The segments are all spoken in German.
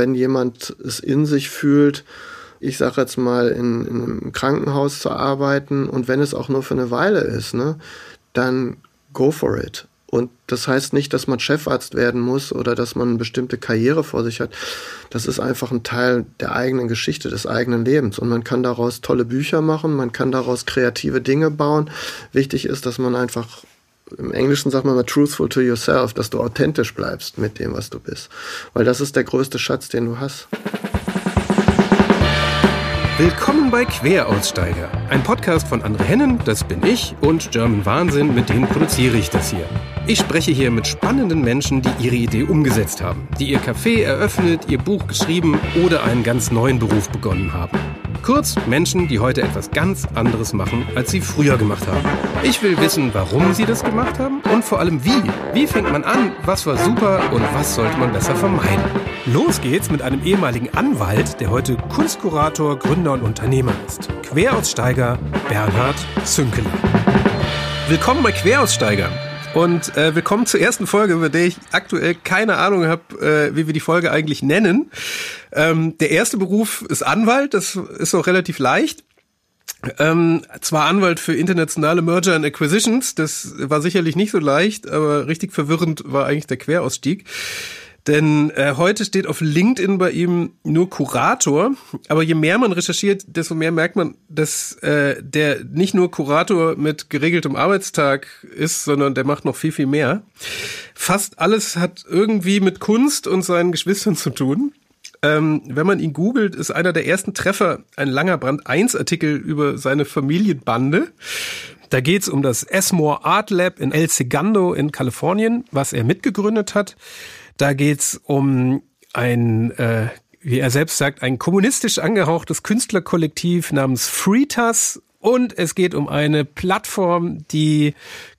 Wenn jemand es in sich fühlt, ich sage jetzt mal, in, in, einem Krankenhaus zu arbeiten und wenn es auch nur für eine Weile ist, ne, dann go for it. Und das heißt nicht, dass man Chefarzt werden muss oder dass man eine bestimmte Karriere vor sich hat. Das ist einfach ein Teil der eigenen Geschichte, des eigenen Lebens. Und man kann daraus tolle Bücher machen, man kann daraus kreative Dinge bauen. Wichtig ist, dass man einfach, im Englischen sagt man mal truthful to yourself, dass du authentisch bleibst mit dem, was du bist. Weil das ist der größte Schatz, den du hast. Willkommen bei Queraussteiger, ein Podcast von Andre Hennen, das bin ich, und German Wahnsinn, mit denen produziere ich das hier. Ich spreche hier mit spannenden Menschen, die ihre Idee umgesetzt haben, die ihr Café eröffnet, ihr Buch geschrieben oder einen ganz neuen Beruf begonnen haben. Kurz Menschen, die heute etwas ganz anderes machen, als sie früher gemacht haben. Ich will wissen, warum sie das gemacht haben und vor allem wie. Wie fängt man an, was war super und was sollte man besser vermeiden. Los geht's mit einem ehemaligen Anwalt, der heute Kunstkurator, Gründer und Unternehmer ist. Queraussteiger Bernhard Zünkeler. Willkommen bei Queraussteiger. Und äh, willkommen zur ersten Folge, über der ich aktuell keine Ahnung habe, äh, wie wir die Folge eigentlich nennen. Ähm, der erste Beruf ist Anwalt, das ist auch relativ leicht. Ähm, zwar Anwalt für internationale Merger and Acquisitions, das war sicherlich nicht so leicht, aber richtig verwirrend war eigentlich der Querausstieg. Denn äh, heute steht auf LinkedIn bei ihm nur Kurator, aber je mehr man recherchiert, desto mehr merkt man, dass äh, der nicht nur Kurator mit geregeltem Arbeitstag ist, sondern der macht noch viel, viel mehr. Fast alles hat irgendwie mit Kunst und seinen Geschwistern zu tun. Ähm, wenn man ihn googelt, ist einer der ersten Treffer ein langer Brand 1 Artikel über seine Familienbande. Da geht's um das Esmore Art Lab in El Segundo in Kalifornien, was er mitgegründet hat. Da geht's um ein, äh, wie er selbst sagt, ein kommunistisch angehauchtes Künstlerkollektiv namens Freetas und es geht um eine Plattform, die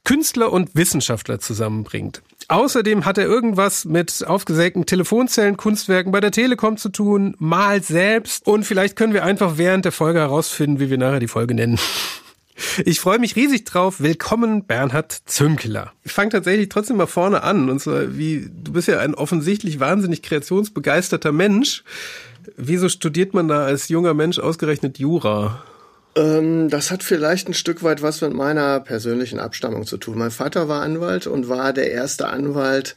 Künstler und Wissenschaftler zusammenbringt. Außerdem hat er irgendwas mit aufgesägten Telefonzellen, Kunstwerken bei der Telekom zu tun, malt selbst und vielleicht können wir einfach während der Folge herausfinden, wie wir nachher die Folge nennen. Ich freue mich riesig drauf. Willkommen, Bernhard Zünkeler. Ich fange tatsächlich trotzdem mal vorne an. Und zwar, wie, du bist ja ein offensichtlich wahnsinnig kreationsbegeisterter Mensch. Wieso studiert man da als junger Mensch ausgerechnet Jura? Ähm, das hat vielleicht ein Stück weit was mit meiner persönlichen Abstammung zu tun. Mein Vater war Anwalt und war der erste Anwalt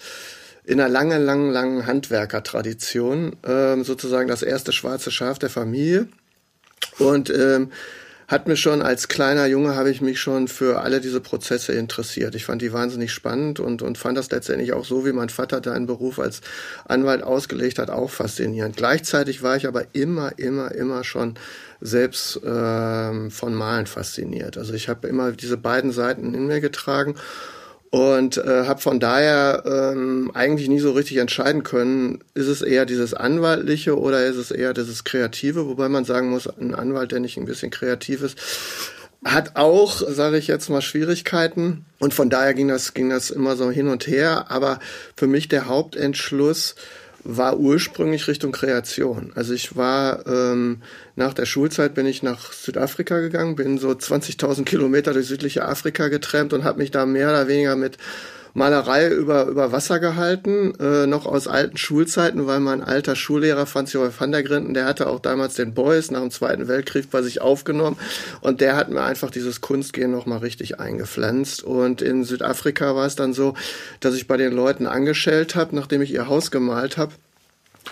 in einer langen, langen, langen Handwerkertradition, ähm, sozusagen das erste schwarze Schaf der Familie. Und ähm, hat mir schon als kleiner Junge habe ich mich schon für alle diese Prozesse interessiert. Ich fand die wahnsinnig spannend und, und fand das letztendlich auch so, wie mein Vater deinen Beruf als Anwalt ausgelegt hat, auch faszinierend. Gleichzeitig war ich aber immer, immer, immer schon selbst ähm, von Malen fasziniert. Also ich habe immer diese beiden Seiten in mir getragen und äh, habe von daher ähm, eigentlich nie so richtig entscheiden können, ist es eher dieses Anwaltliche oder ist es eher dieses Kreative, wobei man sagen muss, ein Anwalt, der nicht ein bisschen kreativ ist, hat auch, sage ich jetzt mal, Schwierigkeiten. Und von daher ging das, ging das immer so hin und her. Aber für mich der Hauptentschluss, war ursprünglich Richtung Kreation. Also ich war ähm, nach der Schulzeit bin ich nach Südafrika gegangen, bin so 20.000 Kilometer durch südliche Afrika getrennt und habe mich da mehr oder weniger mit Malerei über, über Wasser gehalten, äh, noch aus alten Schulzeiten, weil mein alter Schullehrer Franz Josef van der Grinden, der hatte auch damals den Beuys nach dem Zweiten Weltkrieg bei sich aufgenommen und der hat mir einfach dieses Kunstgehen nochmal richtig eingepflanzt und in Südafrika war es dann so, dass ich bei den Leuten angeschellt habe, nachdem ich ihr Haus gemalt habe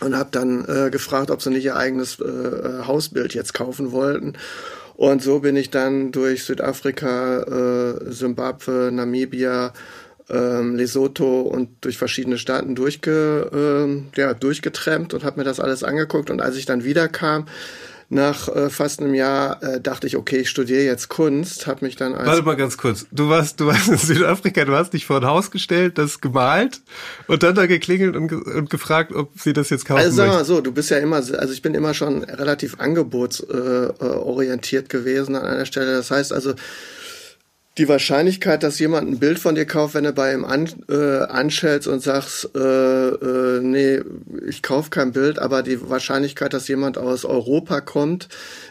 und habe dann äh, gefragt, ob sie nicht ihr eigenes äh, äh Hausbild jetzt kaufen wollten. Und so bin ich dann durch Südafrika, äh, Simbabwe, Namibia, ähm, Lesotho und durch verschiedene Staaten durchge, äh, ja, durchgetrennt und habe mir das alles angeguckt. Und als ich dann wiederkam, nach äh, fast einem Jahr äh, dachte ich, okay, ich studiere jetzt Kunst, habe mich dann als Warte mal ganz kurz. Du warst du warst in Südafrika, du hast dich vor ein Haus gestellt, das gemalt und dann da geklingelt und, und gefragt, ob sie das jetzt kaufen Also sag mal so, du bist ja immer also ich bin immer schon relativ angebotsorientiert äh, äh, gewesen an einer Stelle. Das heißt also die Wahrscheinlichkeit, dass jemand ein Bild von dir kauft, wenn du bei ihm an, äh, anschellst und sagst, äh, äh, nee, ich kaufe kein Bild, aber die Wahrscheinlichkeit, dass jemand aus Europa kommt,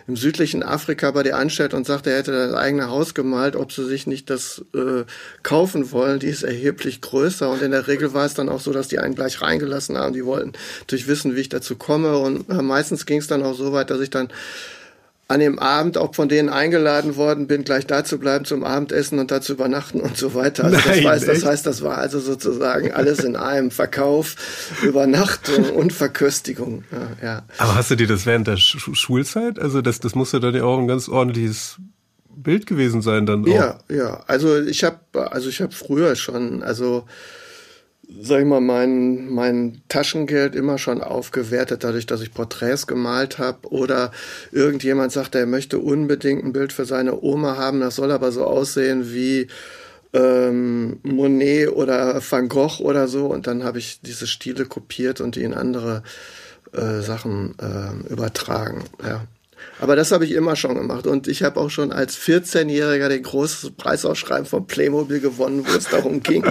im südlichen Afrika bei dir anstellt und sagt, er hätte das eigene Haus gemalt, ob sie sich nicht das äh, kaufen wollen, die ist erheblich größer. Und in der Regel war es dann auch so, dass die einen gleich reingelassen haben. Die wollten natürlich wissen, wie ich dazu komme. Und äh, meistens ging es dann auch so weit, dass ich dann an dem Abend auch von denen eingeladen worden bin, gleich da zu bleiben zum Abendessen und da zu übernachten und so weiter. Also Nein, das, heißt, das heißt, das war also sozusagen alles in einem Verkauf, Übernachtung und Verköstigung. Ja, ja. Aber hast du dir das während der Sch Schulzeit? Also das, das muss ja dann ja auch ein ganz ordentliches Bild gewesen sein dann. Auch. Ja, ja. Also ich habe, also ich habe früher schon, also sag ich mal, mein, mein Taschengeld immer schon aufgewertet, dadurch, dass ich Porträts gemalt habe. Oder irgendjemand sagt, er möchte unbedingt ein Bild für seine Oma haben, das soll aber so aussehen wie ähm, Monet oder Van Gogh oder so. Und dann habe ich diese Stile kopiert und die in andere äh, Sachen äh, übertragen. Ja. Aber das habe ich immer schon gemacht. Und ich habe auch schon als 14-Jähriger den großen Preisausschreiben von Playmobil gewonnen, wo es darum ging,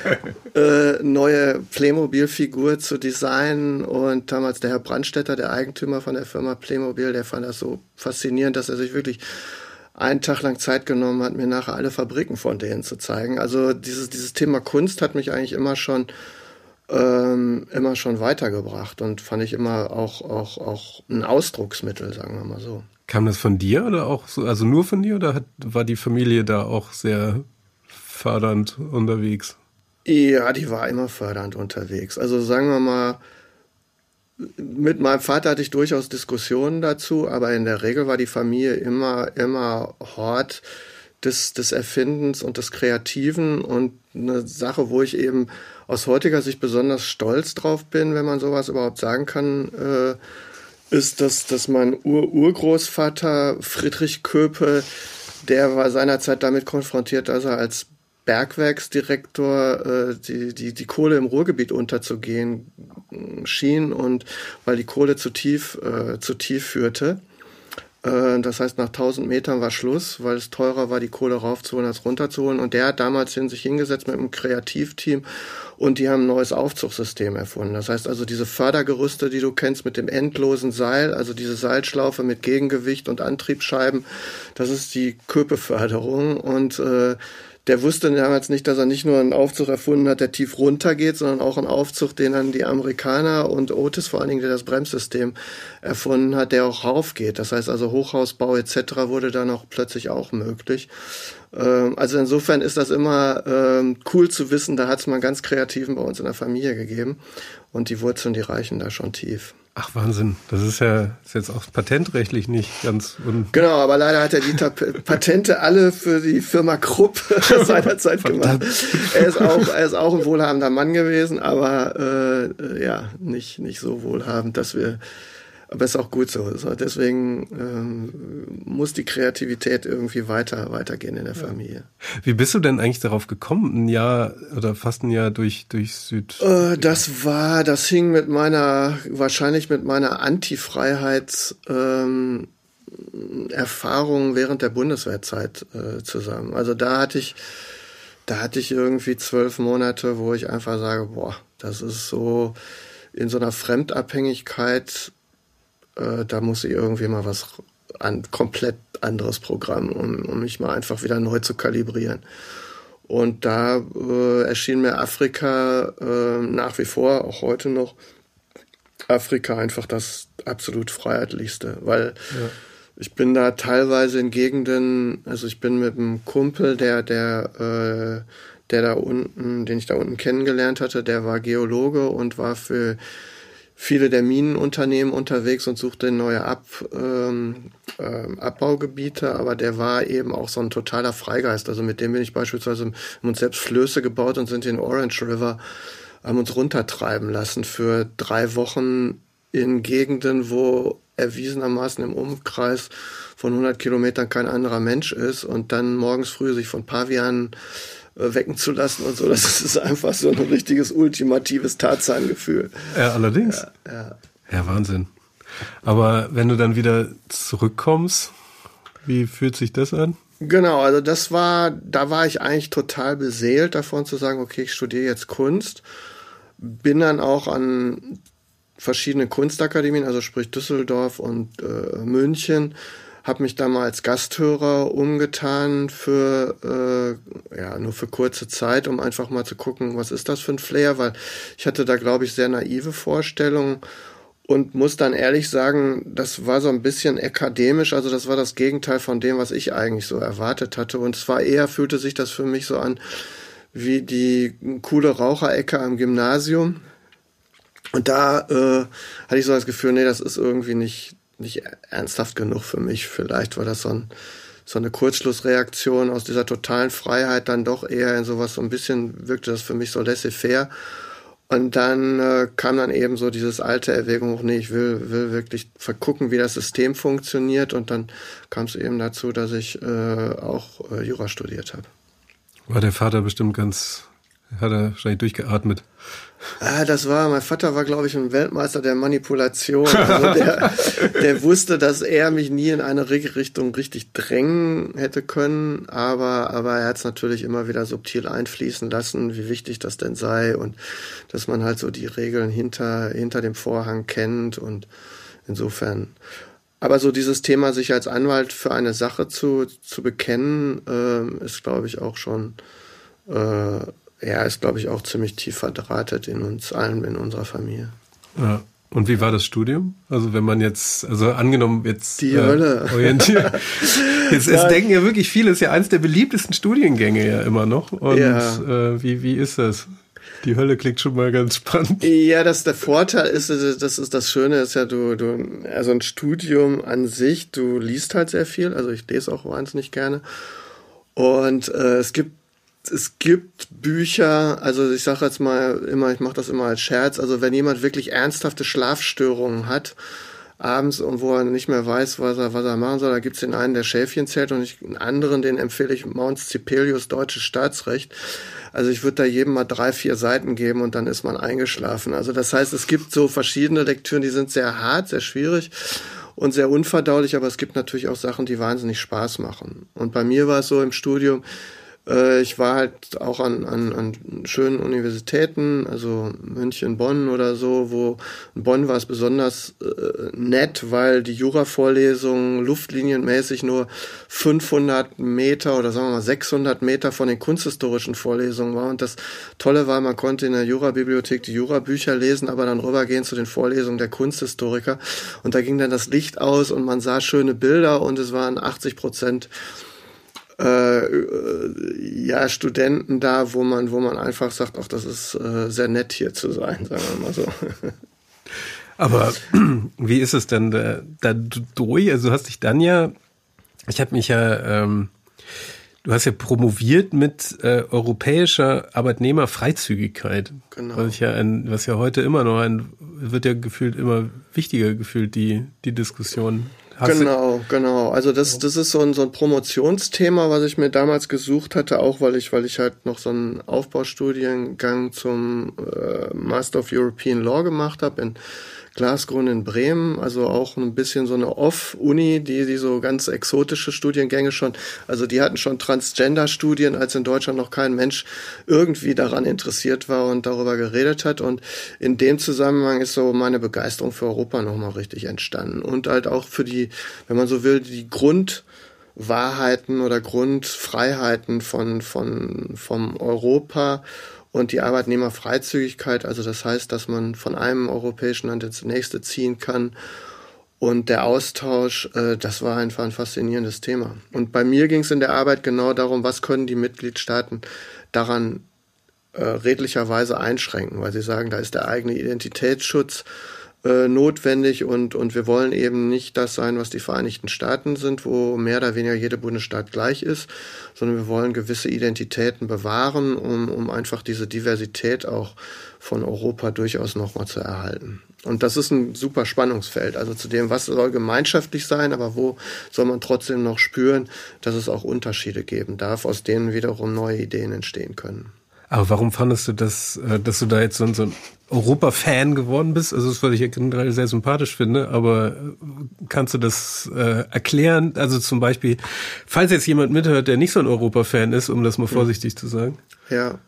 äh, neue Playmobil-Figur zu designen. Und damals der Herr Brandstetter, der Eigentümer von der Firma Playmobil, der fand das so faszinierend, dass er sich wirklich einen Tag lang Zeit genommen hat, mir nachher alle Fabriken von denen zu zeigen. Also dieses, dieses Thema Kunst hat mich eigentlich immer schon ähm, immer schon weitergebracht und fand ich immer auch, auch, auch ein Ausdrucksmittel, sagen wir mal so. Kam das von dir oder auch so, also nur von dir oder hat, war die Familie da auch sehr fördernd unterwegs? Ja, die war immer fördernd unterwegs. Also sagen wir mal, mit meinem Vater hatte ich durchaus Diskussionen dazu, aber in der Regel war die Familie immer, immer Hort des, des Erfindens und des Kreativen und eine Sache, wo ich eben aus heutiger Sicht besonders stolz drauf bin, wenn man sowas überhaupt sagen kann, äh, ist, dass, dass mein Ur-Urgroßvater Friedrich Köpe, der war seinerzeit damit konfrontiert, dass er als Bergwerksdirektor äh, die, die, die Kohle im Ruhrgebiet unterzugehen schien und weil die Kohle zu tief, äh, zu tief führte. Äh, das heißt, nach 1000 Metern war Schluss, weil es teurer war, die Kohle raufzuholen als runterzuholen. Und der hat damals hin sich hingesetzt mit einem Kreativteam und die haben ein neues Aufzugssystem erfunden. Das heißt also, diese Fördergerüste, die du kennst mit dem endlosen Seil, also diese Seilschlaufe mit Gegengewicht und Antriebsscheiben, das ist die Köpeförderung. Und äh, der wusste damals nicht, dass er nicht nur einen Aufzug erfunden hat, der tief runter geht, sondern auch einen Aufzug, den dann die Amerikaner und Otis vor allen Dingen, der das Bremssystem erfunden hat, der auch raufgeht. Das heißt also Hochhausbau etc. wurde dann auch plötzlich auch möglich. Ähm, also insofern ist das immer ähm, cool zu wissen, da hat es mal ganz Kreativen bei uns in der Familie gegeben und die Wurzeln, die reichen da schon tief. Ach Wahnsinn, das ist ja ist jetzt auch patentrechtlich nicht ganz Genau, aber leider hat er die Patente alle für die Firma Krupp seinerzeit gemacht. Er ist auch er ist auch ein wohlhabender Mann gewesen, aber äh, ja nicht nicht so wohlhabend, dass wir aber ist auch gut so. Deswegen ähm, muss die Kreativität irgendwie weiter weitergehen in der Familie. Wie bist du denn eigentlich darauf gekommen, ein Jahr oder fast ein Jahr durch durch Süd? Äh, das war, das hing mit meiner wahrscheinlich mit meiner Antifreiheits ähm, Erfahrung während der Bundeswehrzeit äh, zusammen. Also da hatte ich da hatte ich irgendwie zwölf Monate, wo ich einfach sage, boah, das ist so in so einer Fremdabhängigkeit äh, da muss ich irgendwie mal was ein komplett anderes Programm, um, um mich mal einfach wieder neu zu kalibrieren. Und da äh, erschien mir Afrika äh, nach wie vor, auch heute noch, Afrika einfach das absolut freiheitlichste, weil ja. ich bin da teilweise in Gegenden, also ich bin mit einem Kumpel, der, der, äh, der da unten, den ich da unten kennengelernt hatte, der war Geologe und war für viele der Minenunternehmen unterwegs und suchte neue Ab, ähm, äh, Abbaugebiete, aber der war eben auch so ein totaler Freigeist. Also mit dem bin ich beispielsweise, haben uns selbst Flöße gebaut und sind den Orange River, haben uns runtertreiben lassen für drei Wochen in Gegenden, wo erwiesenermaßen im Umkreis von 100 Kilometern kein anderer Mensch ist und dann morgens früh sich von Pavianen wecken zu lassen und so. Das ist einfach so ein richtiges ultimatives Tarzangefühl. Ja, allerdings. Ja, ja. ja, Wahnsinn. Aber wenn du dann wieder zurückkommst, wie fühlt sich das an? Genau, also das war, da war ich eigentlich total beseelt davon zu sagen, okay, ich studiere jetzt Kunst. Bin dann auch an verschiedene Kunstakademien, also sprich Düsseldorf und äh, München, habe mich da mal als Gasthörer umgetan für äh, ja nur für kurze Zeit, um einfach mal zu gucken, was ist das für ein Flair, weil ich hatte da glaube ich sehr naive Vorstellungen und muss dann ehrlich sagen, das war so ein bisschen akademisch, also das war das Gegenteil von dem, was ich eigentlich so erwartet hatte. Und zwar eher fühlte sich das für mich so an wie die coole Raucherecke am Gymnasium. Und da äh, hatte ich so das Gefühl, nee, das ist irgendwie nicht, nicht ernsthaft genug für mich. Vielleicht war das so, ein, so eine Kurzschlussreaktion aus dieser totalen Freiheit dann doch eher in sowas, so ein bisschen wirkte das für mich so laissez-faire. Und dann äh, kam dann eben so dieses alte Erwägung nee, ich will, will wirklich vergucken, wie das System funktioniert. Und dann kam es eben dazu, dass ich äh, auch äh, Jura studiert habe. War der Vater bestimmt ganz, hat er wahrscheinlich durchgeatmet. Ah, das war, mein Vater war, glaube ich, ein Weltmeister der Manipulation. Also der, der wusste, dass er mich nie in eine Richtung richtig drängen hätte können, aber, aber er hat es natürlich immer wieder subtil einfließen lassen, wie wichtig das denn sei und dass man halt so die Regeln hinter, hinter dem Vorhang kennt und insofern. Aber so dieses Thema, sich als Anwalt für eine Sache zu, zu bekennen, äh, ist, glaube ich, auch schon äh, er ist, glaube ich, auch ziemlich tief verdrahtet in uns allen, in unserer Familie. Ja. Und wie war das Studium? Also wenn man jetzt, also angenommen jetzt die äh, Hölle orientiert. jetzt, es denken ja wirklich viele, ist ja eines der beliebtesten Studiengänge ja immer noch. Und ja. äh, wie, wie ist das? Die Hölle klingt schon mal ganz spannend. Ja, das der Vorteil ist, das ist das Schöne, ist ja du, du, also ein Studium an sich, du liest halt sehr viel, also ich lese auch wahnsinnig gerne. Und äh, es gibt es gibt Bücher, also ich sage jetzt mal immer, ich mache das immer als Scherz, also wenn jemand wirklich ernsthafte Schlafstörungen hat, abends und wo er nicht mehr weiß, was er, was er machen soll, da gibt's den einen, der Schäfchen zählt und ich, einen anderen, den empfehle ich Mounts Cipelius, Deutsches Staatsrecht. Also ich würde da jedem mal drei, vier Seiten geben und dann ist man eingeschlafen. Also das heißt, es gibt so verschiedene Lektüren, die sind sehr hart, sehr schwierig und sehr unverdaulich, aber es gibt natürlich auch Sachen, die wahnsinnig Spaß machen. Und bei mir war es so im Studium, ich war halt auch an, an, an schönen Universitäten, also München, Bonn oder so, wo in Bonn war es besonders äh, nett, weil die Jura-Vorlesungen luftlinienmäßig nur 500 Meter oder sagen wir mal 600 Meter von den kunsthistorischen Vorlesungen war. Und das Tolle war, man konnte in der Jura-Bibliothek die Jura-Bücher lesen, aber dann rübergehen zu den Vorlesungen der Kunsthistoriker. Und da ging dann das Licht aus und man sah schöne Bilder und es waren 80 Prozent äh, ja, Studenten da, wo man, wo man einfach sagt, ach, das ist äh, sehr nett hier zu sein, sagen wir mal so. Aber wie ist es denn da, da durch? Also du hast dich dann ja, ich habe mich ja, ähm, du hast ja promoviert mit äh, europäischer Arbeitnehmerfreizügigkeit. Genau. Was ja ein, was ja heute immer noch ein, wird ja gefühlt immer wichtiger gefühlt die die Diskussion. Hast genau, genau. Also das, das ist so ein, so ein Promotionsthema, was ich mir damals gesucht hatte, auch weil ich, weil ich halt noch so einen Aufbaustudiengang zum äh, Master of European Law gemacht habe in Glasgrund in Bremen, also auch ein bisschen so eine Off-Uni, die, die so ganz exotische Studiengänge schon, also die hatten schon Transgender-Studien, als in Deutschland noch kein Mensch irgendwie daran interessiert war und darüber geredet hat. Und in dem Zusammenhang ist so meine Begeisterung für Europa nochmal richtig entstanden. Und halt auch für die, wenn man so will, die Grundwahrheiten oder Grundfreiheiten von, von, vom Europa und die Arbeitnehmerfreizügigkeit, also das heißt, dass man von einem europäischen Land ins nächste ziehen kann. Und der Austausch, äh, das war einfach ein faszinierendes Thema. Und bei mir ging es in der Arbeit genau darum, was können die Mitgliedstaaten daran äh, redlicherweise einschränken, weil sie sagen, da ist der eigene Identitätsschutz äh, notwendig und, und wir wollen eben nicht das sein, was die Vereinigten Staaten sind, wo mehr oder weniger jeder Bundesstaat gleich ist, sondern wir wollen gewisse Identitäten bewahren, um, um einfach diese Diversität auch von Europa durchaus nochmal zu erhalten. Und das ist ein super Spannungsfeld. Also zu dem, was soll gemeinschaftlich sein, aber wo soll man trotzdem noch spüren, dass es auch Unterschiede geben darf, aus denen wiederum neue Ideen entstehen können. Aber warum fandest du das, äh, dass du da jetzt so, so ein Europa-Fan geworden bist? Also das, was ich ja generell sehr sympathisch finde, aber äh, kannst du das äh, erklären? Also zum Beispiel, falls jetzt jemand mithört, der nicht so ein Europa-Fan ist, um das mal vorsichtig mhm. zu sagen. Ja.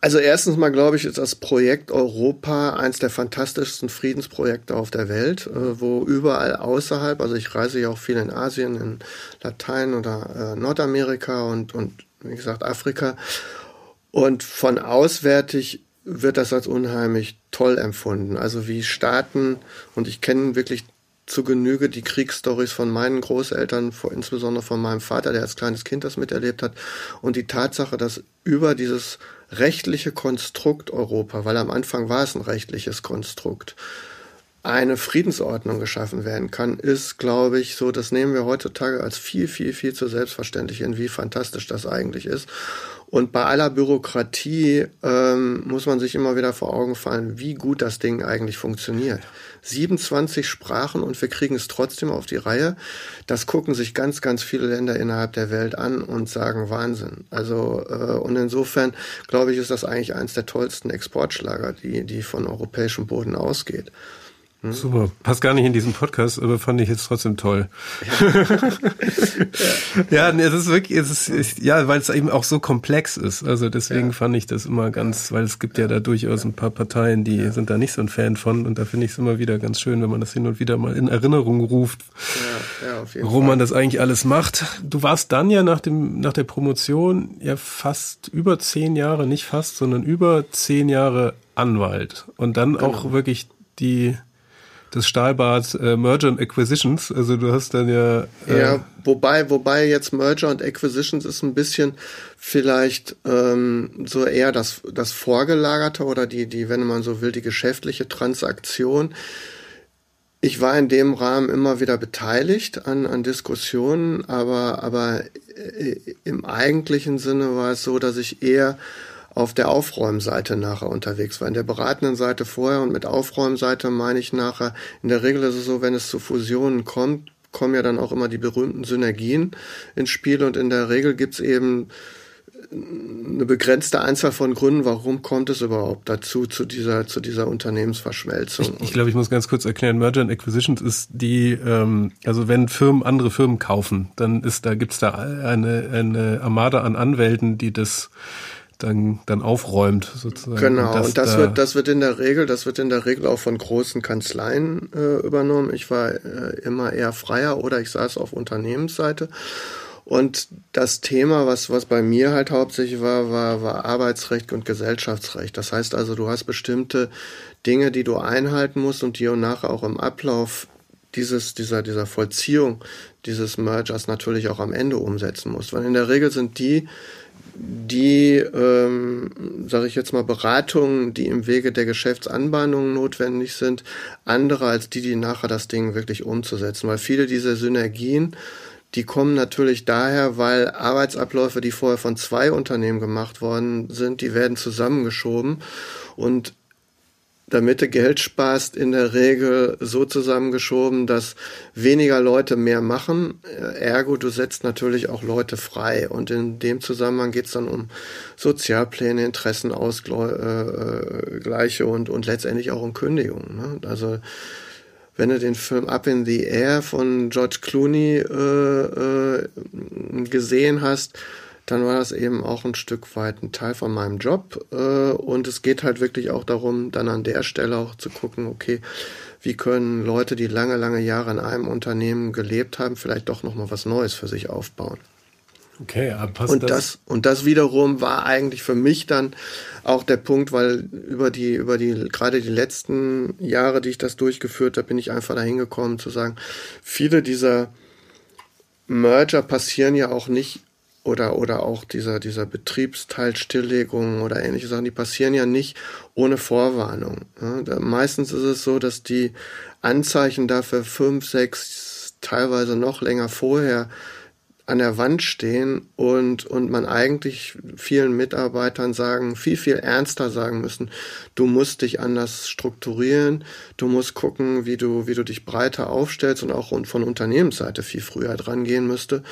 Also erstens mal glaube ich, ist das Projekt Europa eins der fantastischsten Friedensprojekte auf der Welt, äh, wo überall außerhalb, also ich reise ja auch viel in Asien, in Latein oder äh, Nordamerika und, und wie gesagt Afrika und von auswärtig wird das als unheimlich toll empfunden. Also wie Staaten, und ich kenne wirklich zu Genüge die Kriegsstories von meinen Großeltern, insbesondere von meinem Vater, der als kleines Kind das miterlebt hat. Und die Tatsache, dass über dieses rechtliche Konstrukt Europa, weil am Anfang war es ein rechtliches Konstrukt, eine Friedensordnung geschaffen werden kann, ist, glaube ich, so, das nehmen wir heutzutage als viel, viel, viel zu selbstverständlich hin, wie fantastisch das eigentlich ist. Und bei aller Bürokratie ähm, muss man sich immer wieder vor Augen fallen, wie gut das Ding eigentlich funktioniert. 27 Sprachen und wir kriegen es trotzdem auf die Reihe. Das gucken sich ganz, ganz viele Länder innerhalb der Welt an und sagen Wahnsinn. Also äh, und insofern glaube ich, ist das eigentlich eins der tollsten Exportschlager, die die von europäischem Boden ausgeht. Hm? Super. Passt gar nicht in diesen Podcast, aber fand ich jetzt trotzdem toll. Ja, ja es ist wirklich, es ist, ja, weil es eben auch so komplex ist. Also deswegen ja. fand ich das immer ganz, weil es gibt ja da durchaus ein paar Parteien, die ja. sind da nicht so ein Fan von und da finde ich es immer wieder ganz schön, wenn man das hin und wieder mal in Erinnerung ruft, ja, ja, auf jeden warum Fall. man das eigentlich alles macht. Du warst dann ja nach dem, nach der Promotion ja fast über zehn Jahre, nicht fast, sondern über zehn Jahre Anwalt und dann genau. auch wirklich die das Stahlbad äh, Merger and Acquisitions. Also du hast dann ja. Äh ja, wobei, wobei jetzt Merger and Acquisitions ist ein bisschen vielleicht ähm, so eher das, das Vorgelagerte oder die, die, wenn man so will, die geschäftliche Transaktion. Ich war in dem Rahmen immer wieder beteiligt an, an Diskussionen, aber, aber äh, im eigentlichen Sinne war es so, dass ich eher auf der Aufräumseite nachher unterwegs war. In der beratenden Seite vorher und mit Aufräumseite meine ich nachher, in der Regel ist es so, wenn es zu Fusionen kommt, kommen ja dann auch immer die berühmten Synergien ins Spiel und in der Regel gibt's eben eine begrenzte Anzahl von Gründen, warum kommt es überhaupt dazu, zu dieser, zu dieser Unternehmensverschmelzung. Ich, ich glaube, ich muss ganz kurz erklären, Merger and Acquisitions ist die, ähm, also wenn Firmen andere Firmen kaufen, dann ist da, gibt's da eine, eine Armada an Anwälten, die das dann, dann aufräumt sozusagen. Genau, und das, und das da wird, das wird in der Regel, das wird in der Regel auch von großen Kanzleien äh, übernommen. Ich war äh, immer eher freier oder ich saß auf Unternehmensseite. Und das Thema, was, was bei mir halt hauptsächlich war, war, war Arbeitsrecht und Gesellschaftsrecht. Das heißt also, du hast bestimmte Dinge, die du einhalten musst und die und nachher auch im Ablauf dieses, dieser, dieser Vollziehung dieses Mergers natürlich auch am Ende umsetzen musst. Weil in der Regel sind die, die, ähm, sage ich jetzt mal, Beratungen, die im Wege der Geschäftsanbahnungen notwendig sind, andere als die, die nachher das Ding wirklich umzusetzen. Weil viele dieser Synergien, die kommen natürlich daher, weil Arbeitsabläufe, die vorher von zwei Unternehmen gemacht worden sind, die werden zusammengeschoben und damit du Geld sparst, in der Regel so zusammengeschoben, dass weniger Leute mehr machen. Ergo, du setzt natürlich auch Leute frei. Und in dem Zusammenhang geht es dann um Sozialpläne, Interessenausgleiche äh, und, und letztendlich auch um Kündigungen. Ne? Also wenn du den Film Up in the Air von George Clooney äh, äh, gesehen hast, dann war das eben auch ein Stück weit ein Teil von meinem Job. Äh, und es geht halt wirklich auch darum, dann an der Stelle auch zu gucken, okay, wie können Leute, die lange, lange Jahre in einem Unternehmen gelebt haben, vielleicht doch nochmal was Neues für sich aufbauen. Okay, aber passt und das? das? Und das wiederum war eigentlich für mich dann auch der Punkt, weil über die, über die, gerade die letzten Jahre, die ich das durchgeführt habe, bin ich einfach dahin gekommen zu sagen, viele dieser Merger passieren ja auch nicht oder, oder auch dieser, dieser Betriebsteilstilllegung oder ähnliche Sachen, die passieren ja nicht ohne Vorwarnung. Ja, meistens ist es so, dass die Anzeichen dafür fünf, sechs, teilweise noch länger vorher an der Wand stehen und, und man eigentlich vielen Mitarbeitern sagen, viel, viel ernster sagen müssen, du musst dich anders strukturieren, du musst gucken, wie du, wie du dich breiter aufstellst und auch von Unternehmensseite viel früher dran gehen müsste.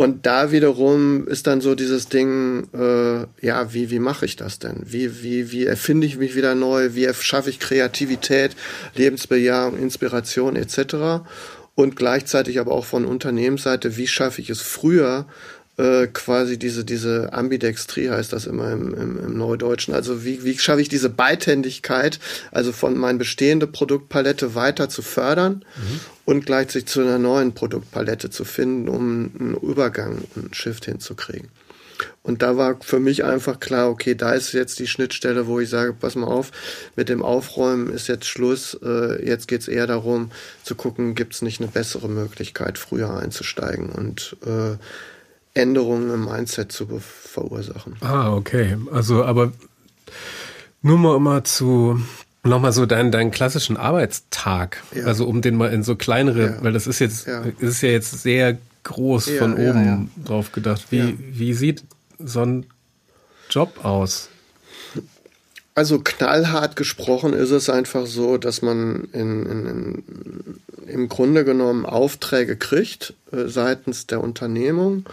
Und da wiederum ist dann so dieses Ding, äh, ja, wie, wie mache ich das denn? Wie, wie, wie erfinde ich mich wieder neu? Wie schaffe ich Kreativität, Lebensbejahung, Inspiration etc.? Und gleichzeitig aber auch von Unternehmensseite, wie schaffe ich es früher, äh, quasi diese, diese Ambidextrie heißt das immer im, im, im Neudeutschen. Also wie, wie schaffe ich diese Beidhändigkeit, also von meiner bestehende Produktpalette weiter zu fördern mhm. und gleichzeitig zu einer neuen Produktpalette zu finden, um einen Übergang, einen Shift hinzukriegen. Und da war für mich einfach klar, okay, da ist jetzt die Schnittstelle, wo ich sage, pass mal auf, mit dem Aufräumen ist jetzt Schluss. Äh, jetzt geht es eher darum zu gucken, gibt es nicht eine bessere Möglichkeit, früher einzusteigen. Und äh, Änderungen im Mindset zu verursachen. Ah, okay. Also, aber nur mal immer zu nochmal so deinen, deinen klassischen Arbeitstag. Ja. Also um den mal in so kleinere, ja. weil das ist jetzt, ja. ist ja jetzt sehr groß von oben drauf gedacht. Wie, wie sieht so ein Job aus? Also knallhart gesprochen ist es einfach so, dass man in, in, in, im Grunde genommen Aufträge kriegt äh, seitens der Unternehmung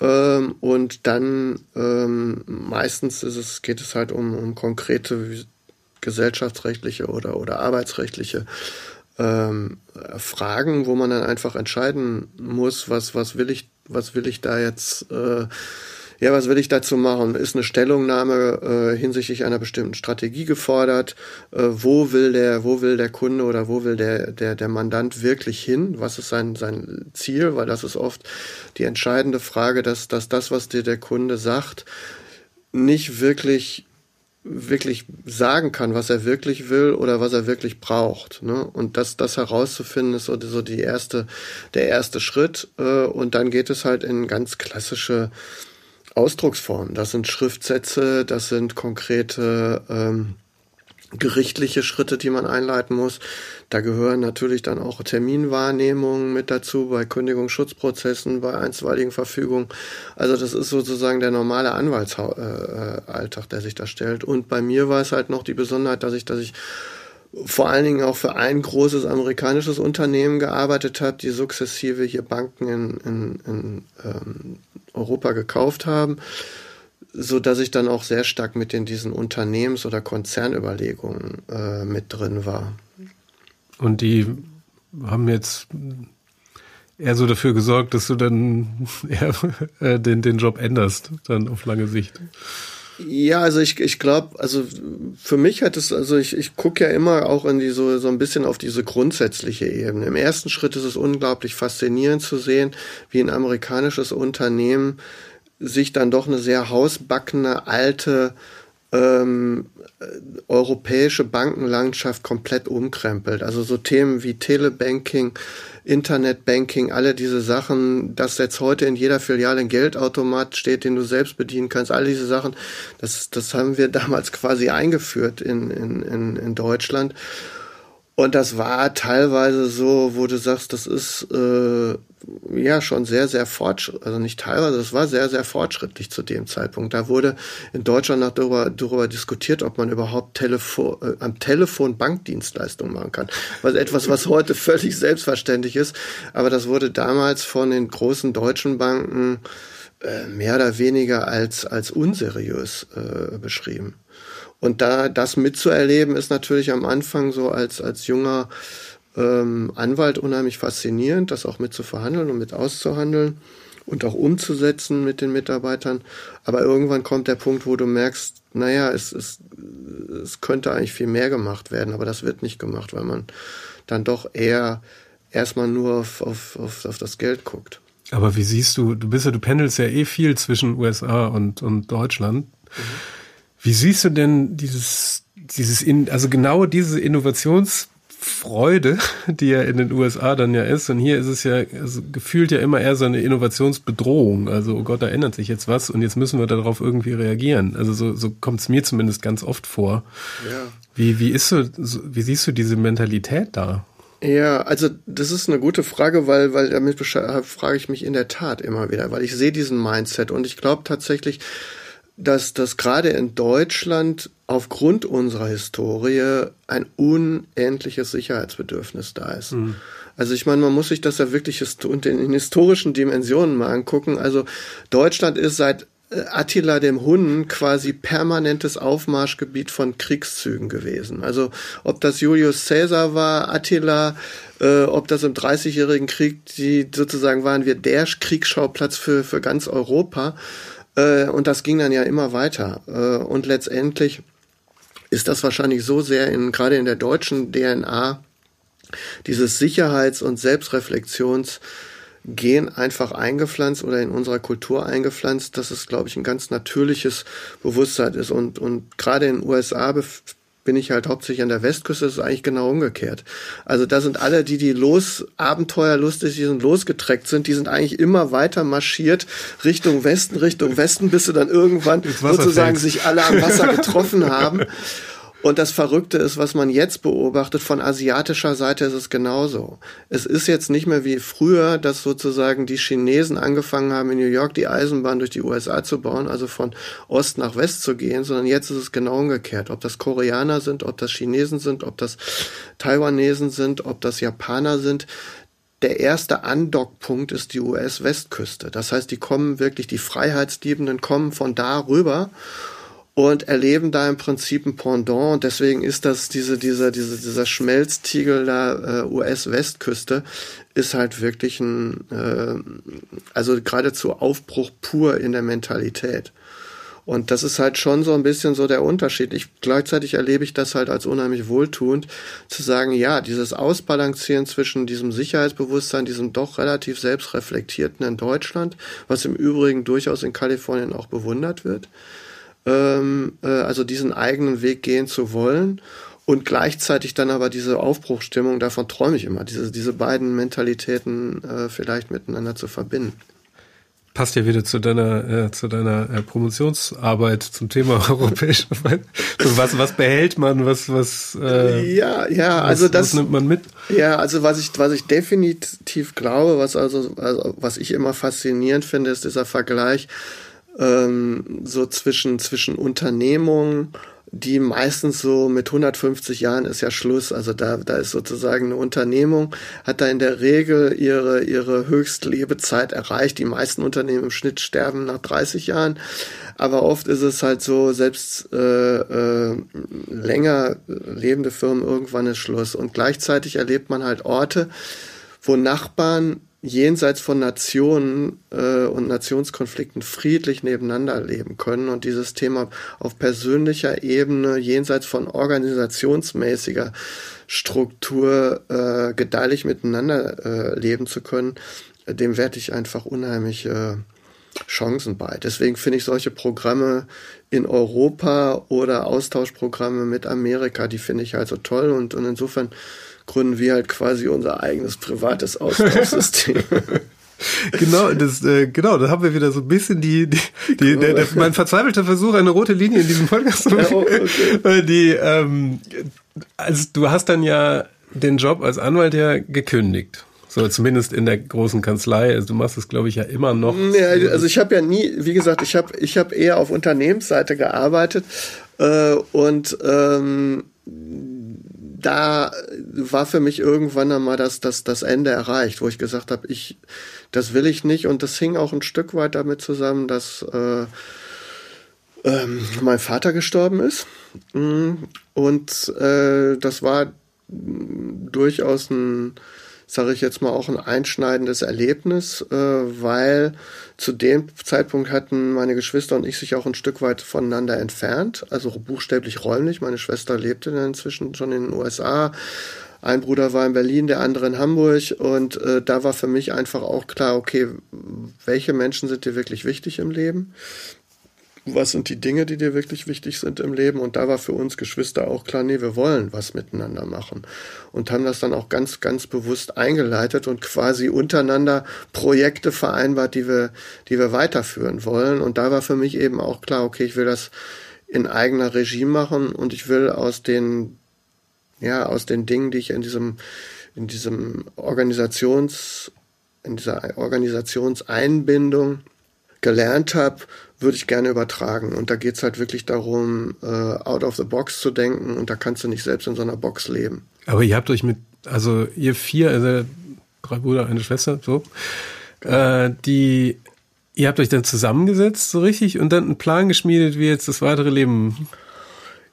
ähm, und dann ähm, meistens ist es, geht es halt um, um konkrete gesellschaftsrechtliche oder, oder arbeitsrechtliche ähm, Fragen, wo man dann einfach entscheiden muss, was, was will ich, was will ich da jetzt äh, ja, was will ich dazu machen? Ist eine Stellungnahme äh, hinsichtlich einer bestimmten Strategie gefordert? Äh, wo will der, wo will der Kunde oder wo will der, der, der Mandant wirklich hin? Was ist sein, sein Ziel? Weil das ist oft die entscheidende Frage, dass, dass das, was dir der Kunde sagt, nicht wirklich wirklich sagen kann, was er wirklich will oder was er wirklich braucht. Ne? Und das, das herauszufinden, ist so, so die erste, der erste Schritt. Äh, und dann geht es halt in ganz klassische Ausdrucksformen. Das sind Schriftsätze, das sind konkrete ähm, gerichtliche Schritte, die man einleiten muss. Da gehören natürlich dann auch Terminwahrnehmungen mit dazu bei Kündigungsschutzprozessen, bei einstweiligen Verfügungen. Also das ist sozusagen der normale Anwaltsalltag, der sich da stellt. Und bei mir war es halt noch die Besonderheit, dass ich, dass ich vor allen Dingen auch für ein großes amerikanisches Unternehmen gearbeitet habe, die sukzessive hier Banken in, in, in ähm, Europa gekauft haben, so dass ich dann auch sehr stark mit in diesen Unternehmens- oder Konzernüberlegungen äh, mit drin war. Und die haben jetzt eher so dafür gesorgt, dass du dann eher, äh, den, den Job änderst, dann auf lange Sicht. Ja, also ich, ich glaube, also für mich hat es, also ich, ich gucke ja immer auch in die so, so ein bisschen auf diese grundsätzliche Ebene. Im ersten Schritt ist es unglaublich faszinierend zu sehen, wie ein amerikanisches Unternehmen sich dann doch eine sehr hausbackene, alte ähm, europäische Bankenlandschaft komplett umkrempelt. Also so Themen wie Telebanking, Internetbanking, alle diese Sachen, dass jetzt heute in jeder Filiale ein Geldautomat steht, den du selbst bedienen kannst, all diese Sachen, das, das haben wir damals quasi eingeführt in, in, in, in Deutschland. Und das war teilweise so, wo du sagst, das ist äh, ja schon sehr, sehr fortschrittlich, also nicht teilweise, das war sehr, sehr fortschrittlich zu dem Zeitpunkt. Da wurde in Deutschland noch darüber, darüber diskutiert, ob man überhaupt Telefon, äh, am Telefon Bankdienstleistungen machen kann. Was etwas, was heute völlig selbstverständlich ist. Aber das wurde damals von den großen deutschen Banken äh, mehr oder weniger als, als unseriös äh, beschrieben. Und da das mitzuerleben, ist natürlich am Anfang so als, als junger ähm, Anwalt unheimlich faszinierend, das auch mit zu verhandeln und mit auszuhandeln und auch umzusetzen mit den Mitarbeitern. Aber irgendwann kommt der Punkt, wo du merkst, naja, es, es, es könnte eigentlich viel mehr gemacht werden, aber das wird nicht gemacht, weil man dann doch eher erstmal nur auf, auf, auf, auf das Geld guckt. Aber wie siehst du, du bist ja, du pendelst ja eh viel zwischen USA und, und Deutschland. Mhm. Wie siehst du denn dieses, dieses, in, also genau diese Innovationsfreude, die ja in den USA dann ja ist, und hier ist es ja also gefühlt ja immer eher so eine Innovationsbedrohung. Also, oh Gott, da ändert sich jetzt was und jetzt müssen wir darauf irgendwie reagieren. Also so, so kommt es mir zumindest ganz oft vor. Ja. Wie, wie ist so, wie siehst du diese Mentalität da? Ja, also das ist eine gute Frage, weil, weil damit frage ich mich in der Tat immer wieder, weil ich sehe diesen Mindset und ich glaube tatsächlich, dass, dass gerade in Deutschland aufgrund unserer Historie ein unendliches Sicherheitsbedürfnis da ist. Mhm. Also ich meine, man muss sich das ja wirklich in historischen Dimensionen mal angucken. Also Deutschland ist seit äh, Attila dem Hunnen quasi permanentes Aufmarschgebiet von Kriegszügen gewesen. Also ob das Julius Caesar war, Attila, äh, ob das im Dreißigjährigen Krieg, die sozusagen waren wir der Kriegsschauplatz für, für ganz Europa. Äh, und das ging dann ja immer weiter. Äh, und letztendlich ist das wahrscheinlich so sehr in, gerade in der deutschen DNA, dieses Sicherheits- und Selbstreflexionsgen einfach eingepflanzt oder in unserer Kultur eingepflanzt, dass es, glaube ich, ein ganz natürliches Bewusstsein ist. Und, und gerade in den USA bin ich halt hauptsächlich an der Westküste, das ist eigentlich genau umgekehrt. Also da sind alle, die die los, abenteuerlustig, die sind losgetreckt sind, die sind eigentlich immer weiter marschiert Richtung Westen, Richtung Westen, bis sie dann irgendwann sozusagen sich alle am Wasser getroffen haben. Und das Verrückte ist, was man jetzt beobachtet, von asiatischer Seite ist es genauso. Es ist jetzt nicht mehr wie früher, dass sozusagen die Chinesen angefangen haben, in New York die Eisenbahn durch die USA zu bauen, also von Ost nach West zu gehen, sondern jetzt ist es genau umgekehrt. Ob das Koreaner sind, ob das Chinesen sind, ob das Taiwanesen sind, ob das Japaner sind, der erste Andockpunkt ist die US-Westküste. Das heißt, die kommen wirklich, die Freiheitsliebenden kommen von da rüber und erleben da im Prinzip ein Pendant. Und deswegen ist das diese, dieser, diese, dieser Schmelztiegel der äh, US-Westküste ist halt wirklich ein, äh, also geradezu Aufbruch pur in der Mentalität. Und das ist halt schon so ein bisschen so der Unterschied. Ich, gleichzeitig erlebe ich das halt als unheimlich wohltuend, zu sagen, ja, dieses Ausbalancieren zwischen diesem Sicherheitsbewusstsein, diesem doch relativ selbstreflektierten in Deutschland, was im Übrigen durchaus in Kalifornien auch bewundert wird, ähm, äh, also diesen eigenen Weg gehen zu wollen und gleichzeitig dann aber diese Aufbruchstimmung, davon träume ich immer, diese, diese beiden Mentalitäten äh, vielleicht miteinander zu verbinden. Passt ja wieder zu deiner, äh, zu deiner äh, Promotionsarbeit zum Thema europäische was, was behält man, was, was, äh, ja, ja, was, also das, was nimmt man mit? Ja, also was ich, was ich definitiv glaube, was also, also was ich immer faszinierend finde, ist dieser Vergleich ähm, so zwischen, zwischen Unternehmungen, die meistens so mit 150 Jahren ist ja Schluss. Also da, da ist sozusagen eine Unternehmung, hat da in der Regel ihre, ihre Höchstlebezeit erreicht. Die meisten Unternehmen im Schnitt sterben nach 30 Jahren. Aber oft ist es halt so, selbst äh, äh, länger lebende Firmen, irgendwann ist Schluss. Und gleichzeitig erlebt man halt Orte, wo Nachbarn jenseits von Nationen äh, und Nationskonflikten friedlich nebeneinander leben können und dieses Thema auf persönlicher Ebene jenseits von organisationsmäßiger Struktur äh, gedeihlich miteinander äh, leben zu können, dem werde ich einfach unheimlich äh, Chancen bei. Deswegen finde ich solche Programme in Europa oder Austauschprogramme mit Amerika, die finde ich also toll und, und insofern gründen wir halt quasi unser eigenes privates Austauschsystem. genau, das, äh, genau, da haben wir wieder so ein bisschen die, die, die der, der, mein verzweifelter Versuch, eine rote Linie in diesem Podcast zu machen. Ja, okay. Die, ähm, also du hast dann ja den Job als Anwalt ja gekündigt. So, zumindest in der großen Kanzlei. Also du machst es, glaube ich, ja immer noch. Ja, also ich habe ja nie, wie gesagt, ich habe ich hab eher auf Unternehmensseite gearbeitet äh, und ähm, da war für mich irgendwann einmal das, das, das Ende erreicht, wo ich gesagt habe, ich, das will ich nicht. Und das hing auch ein Stück weit damit zusammen, dass äh, ähm, mein Vater gestorben ist. Mm, und äh, das war durchaus ein sage ich jetzt mal, auch ein einschneidendes Erlebnis, äh, weil zu dem Zeitpunkt hatten meine Geschwister und ich sich auch ein Stück weit voneinander entfernt, also buchstäblich räumlich. Meine Schwester lebte dann inzwischen schon in den USA. Ein Bruder war in Berlin, der andere in Hamburg und äh, da war für mich einfach auch klar, okay, welche Menschen sind dir wirklich wichtig im Leben? Was sind die Dinge, die dir wirklich wichtig sind im Leben. Und da war für uns Geschwister auch klar, nee, wir wollen was miteinander machen. Und haben das dann auch ganz, ganz bewusst eingeleitet und quasi untereinander Projekte vereinbart, die wir, die wir weiterführen wollen. Und da war für mich eben auch klar, okay, ich will das in eigener Regie machen und ich will aus den, ja, aus den Dingen, die ich in diesem, in diesem Organisations, in dieser Organisationseinbindung gelernt habe, würde ich gerne übertragen. Und da geht's halt wirklich darum, äh, out of the box zu denken und da kannst du nicht selbst in so einer Box leben. Aber ihr habt euch mit, also ihr vier, also drei Brüder, eine Schwester, so, äh, die, ihr habt euch dann zusammengesetzt, so richtig, und dann einen Plan geschmiedet, wie jetzt das weitere Leben.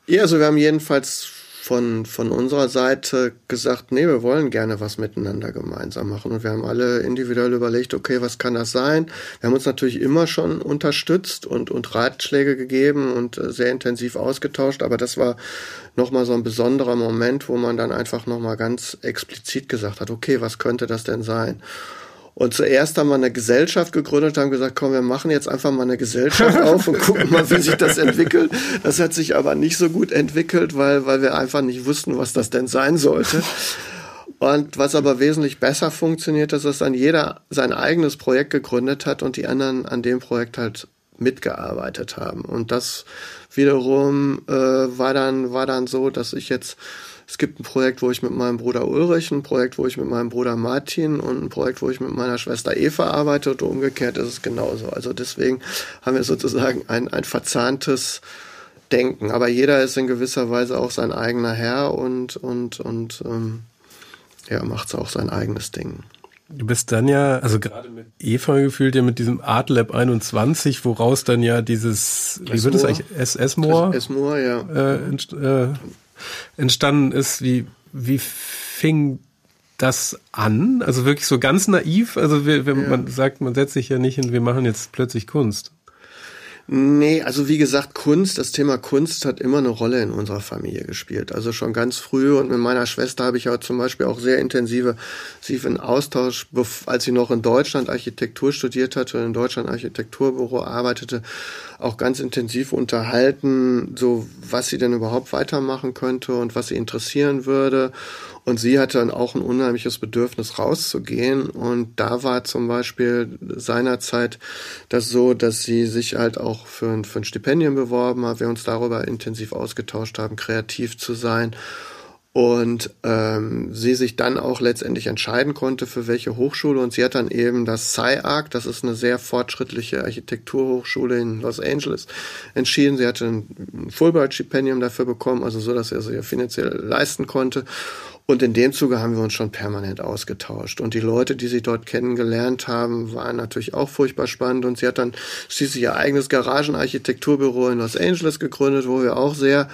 Ja, also wir haben jedenfalls von, von unserer Seite gesagt, nee, wir wollen gerne was miteinander gemeinsam machen. Und wir haben alle individuell überlegt, okay, was kann das sein? Wir haben uns natürlich immer schon unterstützt und, und Ratschläge gegeben und äh, sehr intensiv ausgetauscht. Aber das war nochmal so ein besonderer Moment, wo man dann einfach nochmal ganz explizit gesagt hat, okay, was könnte das denn sein? Und zuerst haben wir eine Gesellschaft gegründet, haben gesagt, komm, wir machen jetzt einfach mal eine Gesellschaft auf und gucken mal, wie sich das entwickelt. Das hat sich aber nicht so gut entwickelt, weil, weil wir einfach nicht wussten, was das denn sein sollte. Und was aber wesentlich besser funktioniert, ist, dass dann jeder sein eigenes Projekt gegründet hat und die anderen an dem Projekt halt mitgearbeitet haben. Und das wiederum äh, war dann war dann so, dass ich jetzt es gibt ein Projekt, wo ich mit meinem Bruder Ulrich, ein Projekt, wo ich mit meinem Bruder Martin und ein Projekt, wo ich mit meiner Schwester Eva arbeite und umgekehrt ist es genauso. Also deswegen haben wir sozusagen ein, ein verzahntes Denken. Aber jeder ist in gewisser Weise auch sein eigener Herr und, und, und ähm, ja, macht auch sein eigenes Ding. Du bist dann ja, also gerade mit Eva gefühlt ja mit diesem Art Lab 21, woraus dann ja dieses, wie wird das eigentlich, SS-Moor? Ja. Äh, äh, entstanden ist, wie, wie fing das an? Also wirklich so ganz naiv? Also wenn ja. man sagt, man setzt sich ja nicht hin, wir machen jetzt plötzlich Kunst. Nee, also wie gesagt, Kunst, das Thema Kunst hat immer eine Rolle in unserer Familie gespielt. Also schon ganz früh und mit meiner Schwester habe ich ja zum Beispiel auch sehr intensive, sie in Austausch, als sie noch in Deutschland Architektur studiert hatte und in Deutschland Architekturbüro arbeitete, auch ganz intensiv unterhalten, so was sie denn überhaupt weitermachen könnte und was sie interessieren würde. Und sie hatte dann auch ein unheimliches Bedürfnis rauszugehen. Und da war zum Beispiel seinerzeit das so, dass sie sich halt auch für ein, für ein Stipendium beworben hat. Wir uns darüber intensiv ausgetauscht haben, kreativ zu sein und ähm, sie sich dann auch letztendlich entscheiden konnte, für welche Hochschule. Und sie hat dann eben das SciArc, das ist eine sehr fortschrittliche Architekturhochschule in Los Angeles, entschieden. Sie hatte ein Fulbright-Stipendium dafür bekommen, also so, dass er sich finanziell leisten konnte. Und in dem Zuge haben wir uns schon permanent ausgetauscht. Und die Leute, die sie dort kennengelernt haben, waren natürlich auch furchtbar spannend. Und sie hat dann schließlich ihr eigenes Garagenarchitekturbüro in Los Angeles gegründet, wo wir auch sehr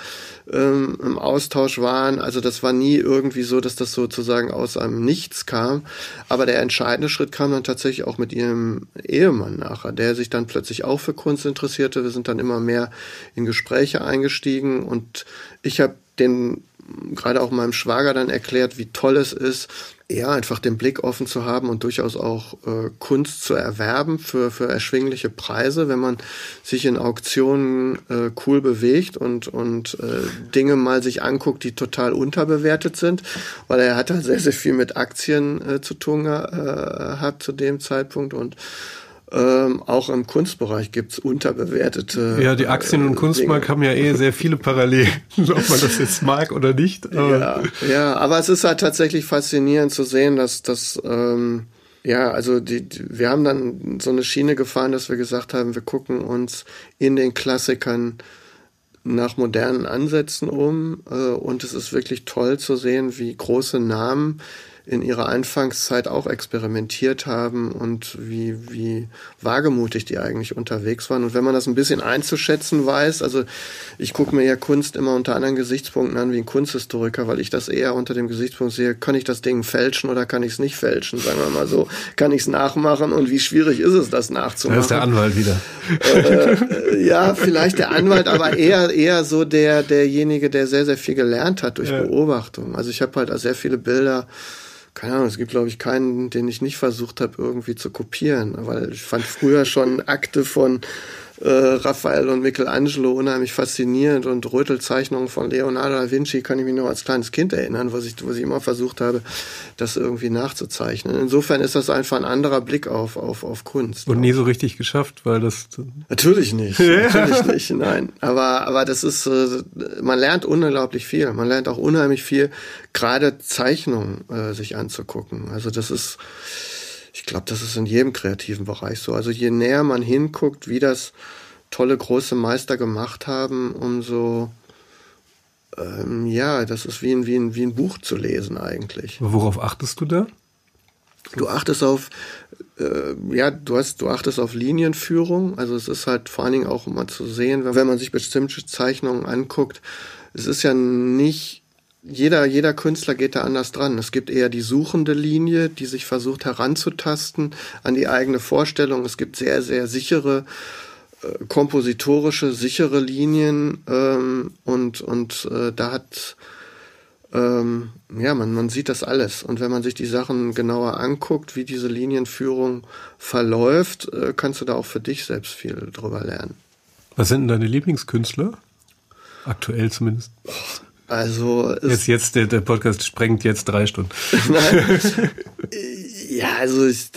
ähm, im Austausch waren. Also das war nie irgendwie so, dass das sozusagen aus einem Nichts kam. Aber der entscheidende Schritt kam dann tatsächlich auch mit ihrem Ehemann nachher, der sich dann plötzlich auch für Kunst interessierte. Wir sind dann immer mehr in Gespräche eingestiegen und ich habe den gerade auch meinem Schwager dann erklärt, wie toll es ist, ja, einfach den Blick offen zu haben und durchaus auch äh, Kunst zu erwerben für, für erschwingliche Preise, wenn man sich in Auktionen äh, cool bewegt und, und äh, Dinge mal sich anguckt, die total unterbewertet sind, weil er hat halt sehr, sehr viel mit Aktien äh, zu tun äh, hat zu dem Zeitpunkt und ähm, auch im Kunstbereich gibt's unterbewertete. Ja, die Aktien- und äh, Kunstmarkt haben ja eh sehr viele Parallelen, ob man das jetzt mag oder nicht. Aber ja, ja, aber es ist halt tatsächlich faszinierend zu sehen, dass das ähm, ja, also die, wir haben dann so eine Schiene gefahren, dass wir gesagt haben, wir gucken uns in den Klassikern nach modernen Ansätzen um äh, und es ist wirklich toll zu sehen, wie große Namen in ihrer Anfangszeit auch experimentiert haben und wie, wie wagemutig die eigentlich unterwegs waren. Und wenn man das ein bisschen einzuschätzen weiß, also ich gucke mir ja Kunst immer unter anderen Gesichtspunkten an wie ein Kunsthistoriker, weil ich das eher unter dem Gesichtspunkt sehe, kann ich das Ding fälschen oder kann ich es nicht fälschen, sagen wir mal so. Kann ich es nachmachen und wie schwierig ist es, das nachzumachen? Da ist der Anwalt wieder. Äh, ja, vielleicht der Anwalt, aber eher, eher so der, derjenige, der sehr, sehr viel gelernt hat durch ja. Beobachtung. Also ich habe halt sehr viele Bilder keine Ahnung, es gibt, glaube ich, keinen, den ich nicht versucht habe, irgendwie zu kopieren. Weil ich fand früher schon Akte von äh, Raphael und Michelangelo unheimlich faszinierend und Rötelzeichnungen von Leonardo da Vinci kann ich mich noch als kleines Kind erinnern, was ich, was ich immer versucht habe, das irgendwie nachzuzeichnen. Insofern ist das einfach ein anderer Blick auf, auf, auf Kunst. Und nie so richtig geschafft, weil das... Natürlich nicht, natürlich nicht, nein. Aber, aber das ist, äh, man lernt unglaublich viel. Man lernt auch unheimlich viel, gerade Zeichnungen äh, sich anzugucken. Also das ist ich glaube, das ist in jedem kreativen Bereich so. Also je näher man hinguckt, wie das tolle große Meister gemacht haben, umso ähm, ja, das ist wie ein, wie, ein, wie ein Buch zu lesen eigentlich. Worauf achtest du da? Du achtest auf, äh, ja, du hast, du achtest auf Linienführung. Also es ist halt vor allen Dingen auch immer zu sehen, wenn man sich bestimmte Zeichnungen anguckt. Es ist ja nicht jeder, jeder Künstler geht da anders dran. Es gibt eher die suchende Linie, die sich versucht heranzutasten an die eigene Vorstellung. Es gibt sehr, sehr sichere äh, kompositorische, sichere Linien ähm, und, und äh, da hat ähm, ja, man, man sieht das alles. Und wenn man sich die Sachen genauer anguckt, wie diese Linienführung verläuft, äh, kannst du da auch für dich selbst viel drüber lernen. Was sind denn deine Lieblingskünstler? Aktuell zumindest. Also jetzt, jetzt der, der Podcast sprengt jetzt drei Stunden. ja, also, ich,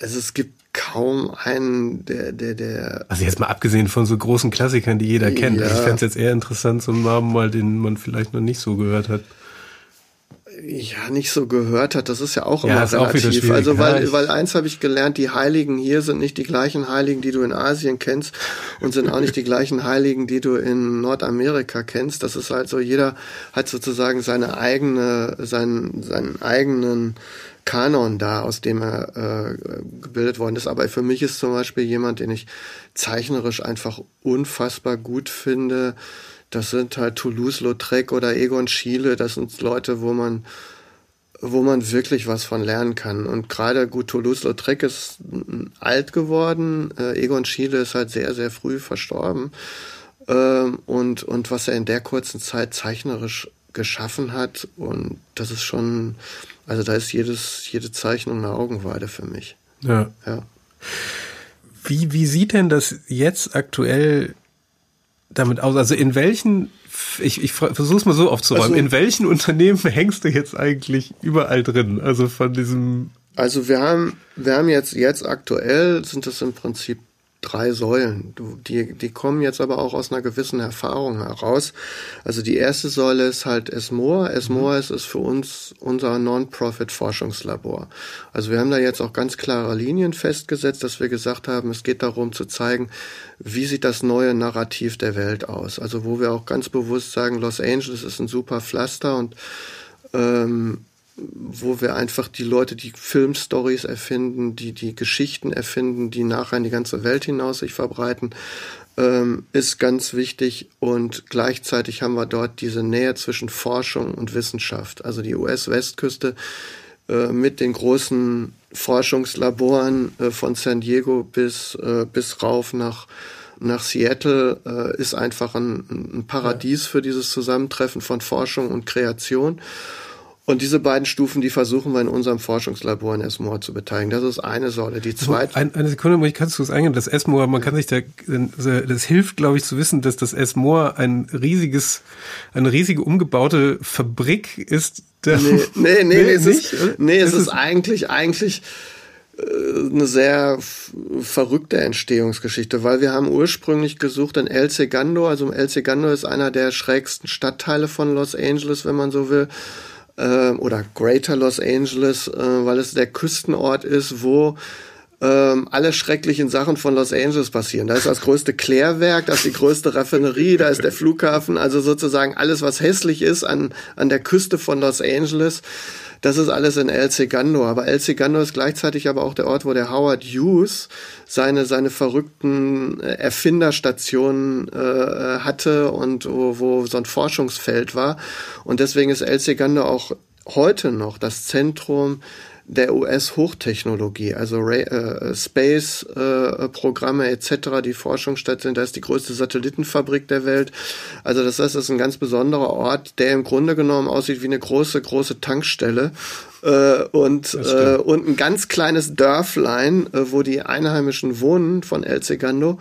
also es gibt kaum einen, der, der, der. Also jetzt mal abgesehen von so großen Klassikern, die jeder kennt. Ja. Also ich fände es jetzt eher interessant, so einen Namen mal, den man vielleicht noch nicht so gehört hat ja nicht so gehört hat, das ist ja auch immer ja, relativ. Auch also weil, weil eins habe ich gelernt, die Heiligen hier sind nicht die gleichen Heiligen, die du in Asien kennst und sind auch nicht die gleichen Heiligen, die du in Nordamerika kennst. Das ist halt so, jeder hat sozusagen seine eigene, seinen, seinen eigenen Kanon da, aus dem er äh, gebildet worden ist. Aber für mich ist zum Beispiel jemand, den ich zeichnerisch einfach unfassbar gut finde, das sind halt Toulouse-Lautrec oder Egon Schiele, das sind Leute, wo man wo man wirklich was von lernen kann. Und gerade gut, Toulouse-Lautrec ist alt geworden, äh, Egon Schiele ist halt sehr, sehr früh verstorben. Ähm, und, und was er in der kurzen Zeit zeichnerisch geschaffen hat, und das ist schon, also da ist jedes, jede Zeichnung eine Augenweide für mich. Ja. ja. Wie, wie sieht denn das jetzt aktuell damit aus? Also in welchen, ich, ich versuche es mal so aufzuräumen, also, in welchen Unternehmen hängst du jetzt eigentlich überall drin? Also von diesem. Also wir haben, wir haben jetzt, jetzt aktuell sind es im Prinzip drei Säulen. Die, die kommen jetzt aber auch aus einer gewissen Erfahrung heraus. Also die erste Säule ist halt ESMOR. ESMOR mhm. ist, ist für uns unser Non-Profit-Forschungslabor. Also wir haben da jetzt auch ganz klare Linien festgesetzt, dass wir gesagt haben, es geht darum zu zeigen, wie sieht das neue Narrativ der Welt aus. Also wo wir auch ganz bewusst sagen, Los Angeles ist ein super Pflaster und ähm, wo wir einfach die Leute, die Filmstories erfinden, die die Geschichten erfinden, die nachher in die ganze Welt hinaus sich verbreiten, ähm, ist ganz wichtig. Und gleichzeitig haben wir dort diese Nähe zwischen Forschung und Wissenschaft. Also die US-Westküste äh, mit den großen Forschungslaboren äh, von San Diego bis, äh, bis rauf nach nach Seattle ist einfach ein, ein Paradies für dieses Zusammentreffen von Forschung und Kreation. Und diese beiden Stufen, die versuchen wir in unserem Forschungslabor in Esmore zu beteiligen. Das ist eine Säule. Die zweite. Ein, eine Sekunde, ich kannst du es eingehen. Das Esmore, man kann sich da, das hilft, glaube ich, zu wissen, dass das Esmore ein riesiges, eine riesige umgebaute Fabrik ist. Nee, nee, nee, nee, nee, es ist, nee, es ist, ist eigentlich, eigentlich, äh, eine sehr verrückte Entstehungsgeschichte, weil wir haben ursprünglich gesucht in El Segundo, also El Segundo ist einer der schrägsten Stadtteile von Los Angeles, wenn man so will äh, oder Greater Los Angeles, äh, weil es der Küstenort ist, wo ähm, alle schrecklichen Sachen von Los Angeles passieren. Da ist das größte Klärwerk, da ist die größte Raffinerie, da ist der Flughafen, also sozusagen alles, was hässlich ist an, an der Küste von Los Angeles. Das ist alles in El Segundo. Aber El Segundo ist gleichzeitig aber auch der Ort, wo der Howard Hughes seine, seine verrückten äh, Erfinderstationen äh, hatte und wo, wo so ein Forschungsfeld war. Und deswegen ist El Segundo auch heute noch das Zentrum der US-Hochtechnologie, also äh, Space-Programme äh, etc., die Forschungsstätte sind, da ist die größte Satellitenfabrik der Welt. Also das heißt, das ist ein ganz besonderer Ort, der im Grunde genommen aussieht wie eine große, große Tankstelle äh, und, äh, und ein ganz kleines Dörflein, äh, wo die Einheimischen wohnen von El Segundo.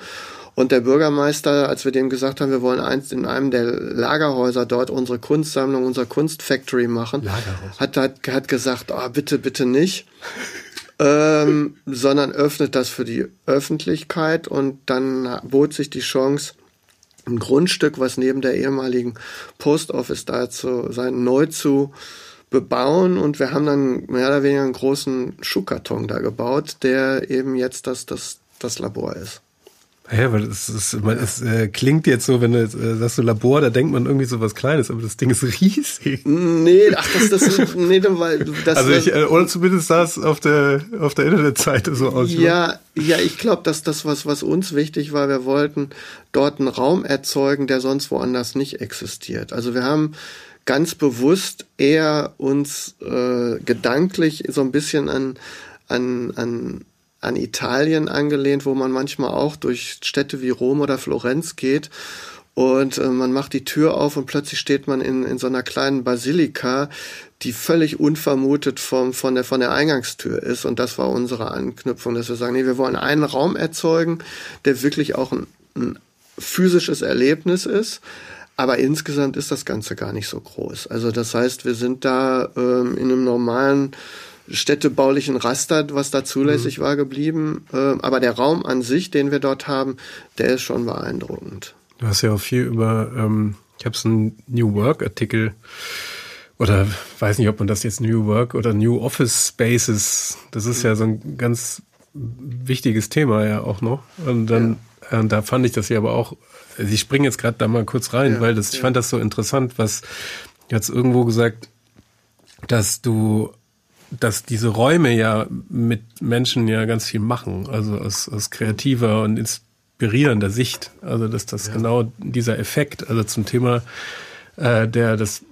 Und der Bürgermeister, als wir dem gesagt haben, wir wollen eins in einem der Lagerhäuser dort unsere Kunstsammlung, unser Kunstfactory machen, hat, hat, hat gesagt, oh, bitte, bitte nicht. ähm, sondern öffnet das für die Öffentlichkeit und dann bot sich die Chance, ein Grundstück, was neben der ehemaligen Post Office da zu sein, neu zu bebauen und wir haben dann mehr oder weniger einen großen Schuhkarton da gebaut, der eben jetzt das, das, das Labor ist. Ja, weil es, ist, man, es äh, klingt jetzt so, wenn du äh, sagst du Labor, da denkt man irgendwie so was Kleines, aber das Ding ist riesig. Nee, ach, das, das, nee, weil das. Also ich, äh, oder zumindest sah es auf der, auf der Internetseite so aus. Ja, ja, ich glaube, dass das was, was uns wichtig war, wir wollten dort einen Raum erzeugen, der sonst woanders nicht existiert. Also wir haben ganz bewusst eher uns äh, gedanklich so ein bisschen an, an, an an Italien angelehnt, wo man manchmal auch durch Städte wie Rom oder Florenz geht und äh, man macht die Tür auf und plötzlich steht man in, in so einer kleinen Basilika, die völlig unvermutet vom, von, der, von der Eingangstür ist. Und das war unsere Anknüpfung, dass wir sagen, nee, wir wollen einen Raum erzeugen, der wirklich auch ein, ein physisches Erlebnis ist. Aber insgesamt ist das Ganze gar nicht so groß. Also das heißt, wir sind da ähm, in einem normalen städtebaulichen Raster, was da zulässig mhm. war, geblieben. Äh, aber der Raum an sich, den wir dort haben, der ist schon beeindruckend. Du hast ja auch viel über, ähm, ich habe so einen New Work Artikel oder weiß nicht, ob man das jetzt New Work oder New Office Spaces, das ist ja so ein ganz wichtiges Thema ja auch noch. Und dann, ja. äh, da fand ich das ja aber auch, also ich springe jetzt gerade da mal kurz rein, ja, weil das, ich fand das so interessant, was jetzt irgendwo gesagt, dass du dass diese Räume ja mit Menschen ja ganz viel machen, also aus, aus kreativer und inspirierender Sicht. Also dass das ja. genau dieser Effekt, also zum Thema äh, der das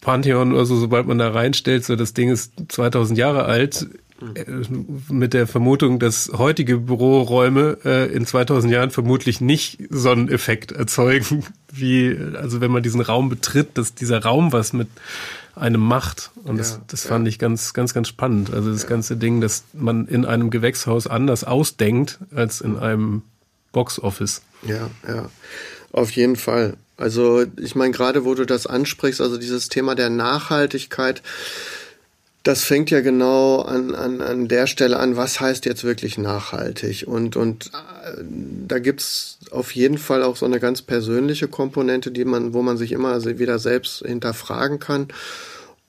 Pantheon oder so, sobald man da reinstellt, so das Ding ist 2000 Jahre alt, äh, mit der Vermutung, dass heutige Büroräume äh, in 2000 Jahren vermutlich nicht so einen Effekt erzeugen, wie, also wenn man diesen Raum betritt, dass dieser Raum was mit einem macht. Und ja, das, das fand ja. ich ganz, ganz, ganz spannend. Also das ja. ganze Ding, dass man in einem Gewächshaus anders ausdenkt als in einem Boxoffice. Ja, ja. Auf jeden Fall. Also ich meine, gerade wo du das ansprichst, also dieses Thema der Nachhaltigkeit, das fängt ja genau an, an, an der Stelle an, was heißt jetzt wirklich nachhaltig? Und, und äh, da gibt's auf jeden Fall auch so eine ganz persönliche Komponente, die man, wo man sich immer wieder selbst hinterfragen kann.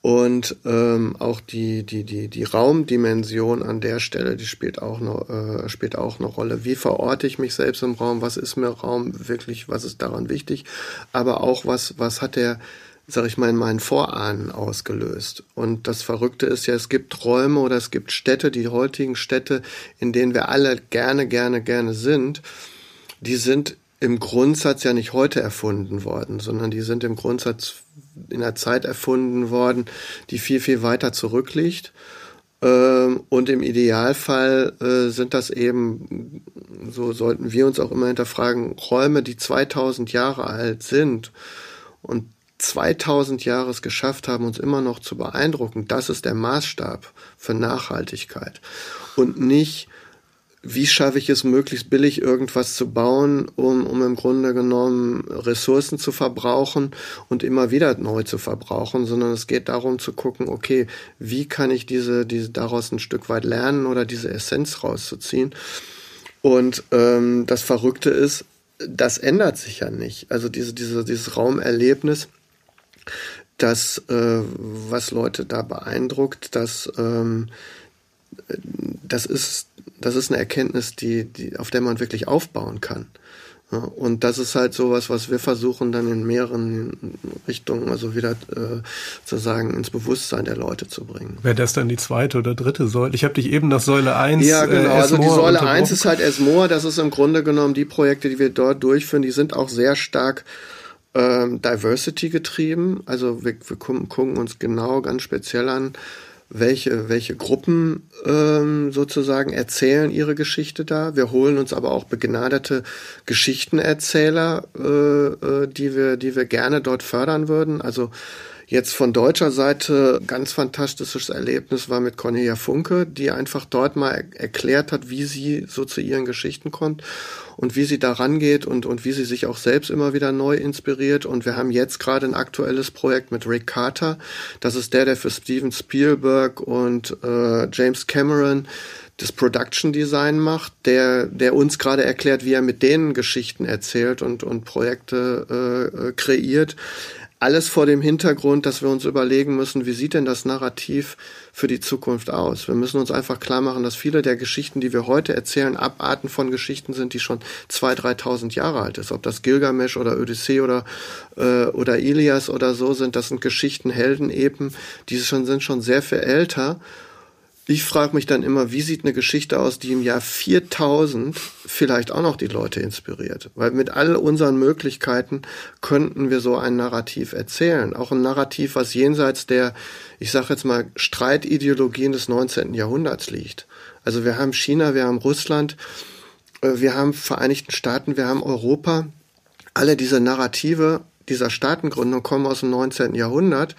Und ähm, auch die, die, die, die Raumdimension an der Stelle, die spielt auch, noch, äh, spielt auch eine Rolle. Wie verorte ich mich selbst im Raum? Was ist mir Raum wirklich? Was ist daran wichtig? Aber auch, was, was hat der sag ich mal, in meinen Vorahnen ausgelöst. Und das Verrückte ist ja, es gibt Räume oder es gibt Städte, die heutigen Städte, in denen wir alle gerne, gerne, gerne sind, die sind im Grundsatz ja nicht heute erfunden worden, sondern die sind im Grundsatz in einer Zeit erfunden worden, die viel, viel weiter zurückliegt. Ähm, und im Idealfall äh, sind das eben, so sollten wir uns auch immer hinterfragen, Räume, die 2000 Jahre alt sind. Und 2000 Jahre es geschafft haben, uns immer noch zu beeindrucken, das ist der Maßstab für Nachhaltigkeit. Und nicht, wie schaffe ich es, möglichst billig irgendwas zu bauen, um, um im Grunde genommen Ressourcen zu verbrauchen und immer wieder neu zu verbrauchen, sondern es geht darum zu gucken, okay, wie kann ich diese, diese daraus ein Stück weit lernen oder diese Essenz rauszuziehen. Und ähm, das Verrückte ist, das ändert sich ja nicht. Also diese, diese, dieses Raumerlebnis, das, äh, was Leute da beeindruckt, dass ähm, das ist, das ist eine Erkenntnis, die, die, auf der man wirklich aufbauen kann. Und das ist halt sowas, was wir versuchen dann in mehreren Richtungen, also wieder äh, zu sagen, ins Bewusstsein der Leute zu bringen. Wäre das dann die zweite oder dritte Säule? Ich habe dich eben nach Säule 1 Ja, genau. Äh, also die Säule 1 ist halt Esmor. Das ist im Grunde genommen die Projekte, die wir dort durchführen, die sind auch sehr stark ähm, Diversity getrieben. Also wir, wir gucken uns genau ganz speziell an, welche, welche Gruppen ähm, sozusagen erzählen ihre Geschichte da. Wir holen uns aber auch begnadete Geschichtenerzähler, äh, äh, die, wir, die wir gerne dort fördern würden. Also Jetzt von deutscher Seite ganz fantastisches Erlebnis war mit Cornelia Funke, die einfach dort mal erklärt hat, wie sie so zu ihren Geschichten kommt und wie sie da rangeht und, und wie sie sich auch selbst immer wieder neu inspiriert. Und wir haben jetzt gerade ein aktuelles Projekt mit Rick Carter. Das ist der, der für Steven Spielberg und äh, James Cameron das Production Design macht, der, der uns gerade erklärt, wie er mit denen Geschichten erzählt und, und Projekte äh, äh kreiert. Alles vor dem Hintergrund, dass wir uns überlegen müssen, wie sieht denn das Narrativ für die Zukunft aus? Wir müssen uns einfach klar machen, dass viele der Geschichten, die wir heute erzählen, Abarten von Geschichten sind, die schon 2.000, 3.000 Jahre alt ist. Ob das Gilgamesh oder Odyssee oder, äh, oder Ilias oder so sind, das sind Geschichten, Helden eben, die schon, sind schon sehr viel älter ich frage mich dann immer, wie sieht eine Geschichte aus, die im Jahr 4000 vielleicht auch noch die Leute inspiriert? Weil mit all unseren Möglichkeiten könnten wir so ein Narrativ erzählen. Auch ein Narrativ, was jenseits der, ich sage jetzt mal, Streitideologien des 19. Jahrhunderts liegt. Also wir haben China, wir haben Russland, äh, wir haben Vereinigten Staaten, wir haben Europa. Alle diese Narrative dieser Staatengründung kommen aus dem 19. Jahrhundert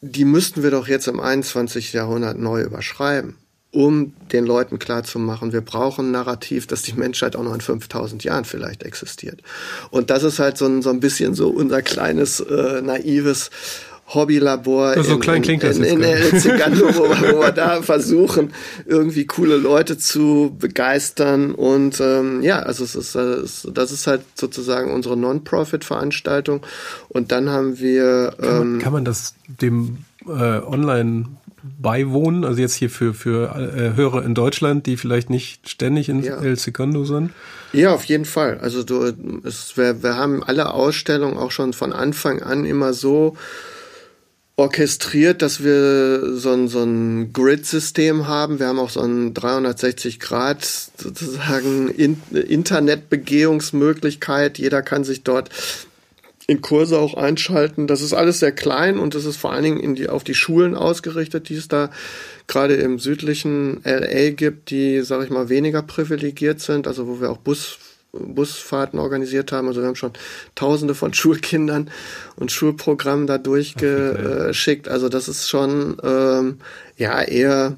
die müssten wir doch jetzt im 21. Jahrhundert neu überschreiben, um den Leuten klarzumachen, wir brauchen ein Narrativ, dass die Menschheit auch noch in 5000 Jahren vielleicht existiert. Und das ist halt so ein, so ein bisschen so unser kleines, äh, naives Hobbylabor so in, klein klingt in, in, in El Zigando, wo, wo wir da versuchen, irgendwie coole Leute zu begeistern. Und ähm, ja, also es ist, es, das ist halt sozusagen unsere Non-Profit-Veranstaltung. Und dann haben wir. Ähm, kann, man, ähm, kann man das dem äh, online beiwohnen? Also jetzt hier für, für äh, Hörer in Deutschland, die vielleicht nicht ständig in ja. El Segundo sind? Ja, auf jeden Fall. Also du, es, wir, wir haben alle Ausstellungen auch schon von Anfang an immer so orchestriert, dass wir so ein, so ein Grid-System haben. Wir haben auch so ein 360 Grad sozusagen in, Internetbegehungsmöglichkeit. Jeder kann sich dort in Kurse auch einschalten. Das ist alles sehr klein und das ist vor allen Dingen in die, auf die Schulen ausgerichtet, die es da gerade im südlichen LA gibt, die, sage ich mal, weniger privilegiert sind, also wo wir auch Bus Busfahrten organisiert haben. Also wir haben schon Tausende von Schulkindern und Schulprogrammen da durchgeschickt. Also das ist schon ähm, ja eher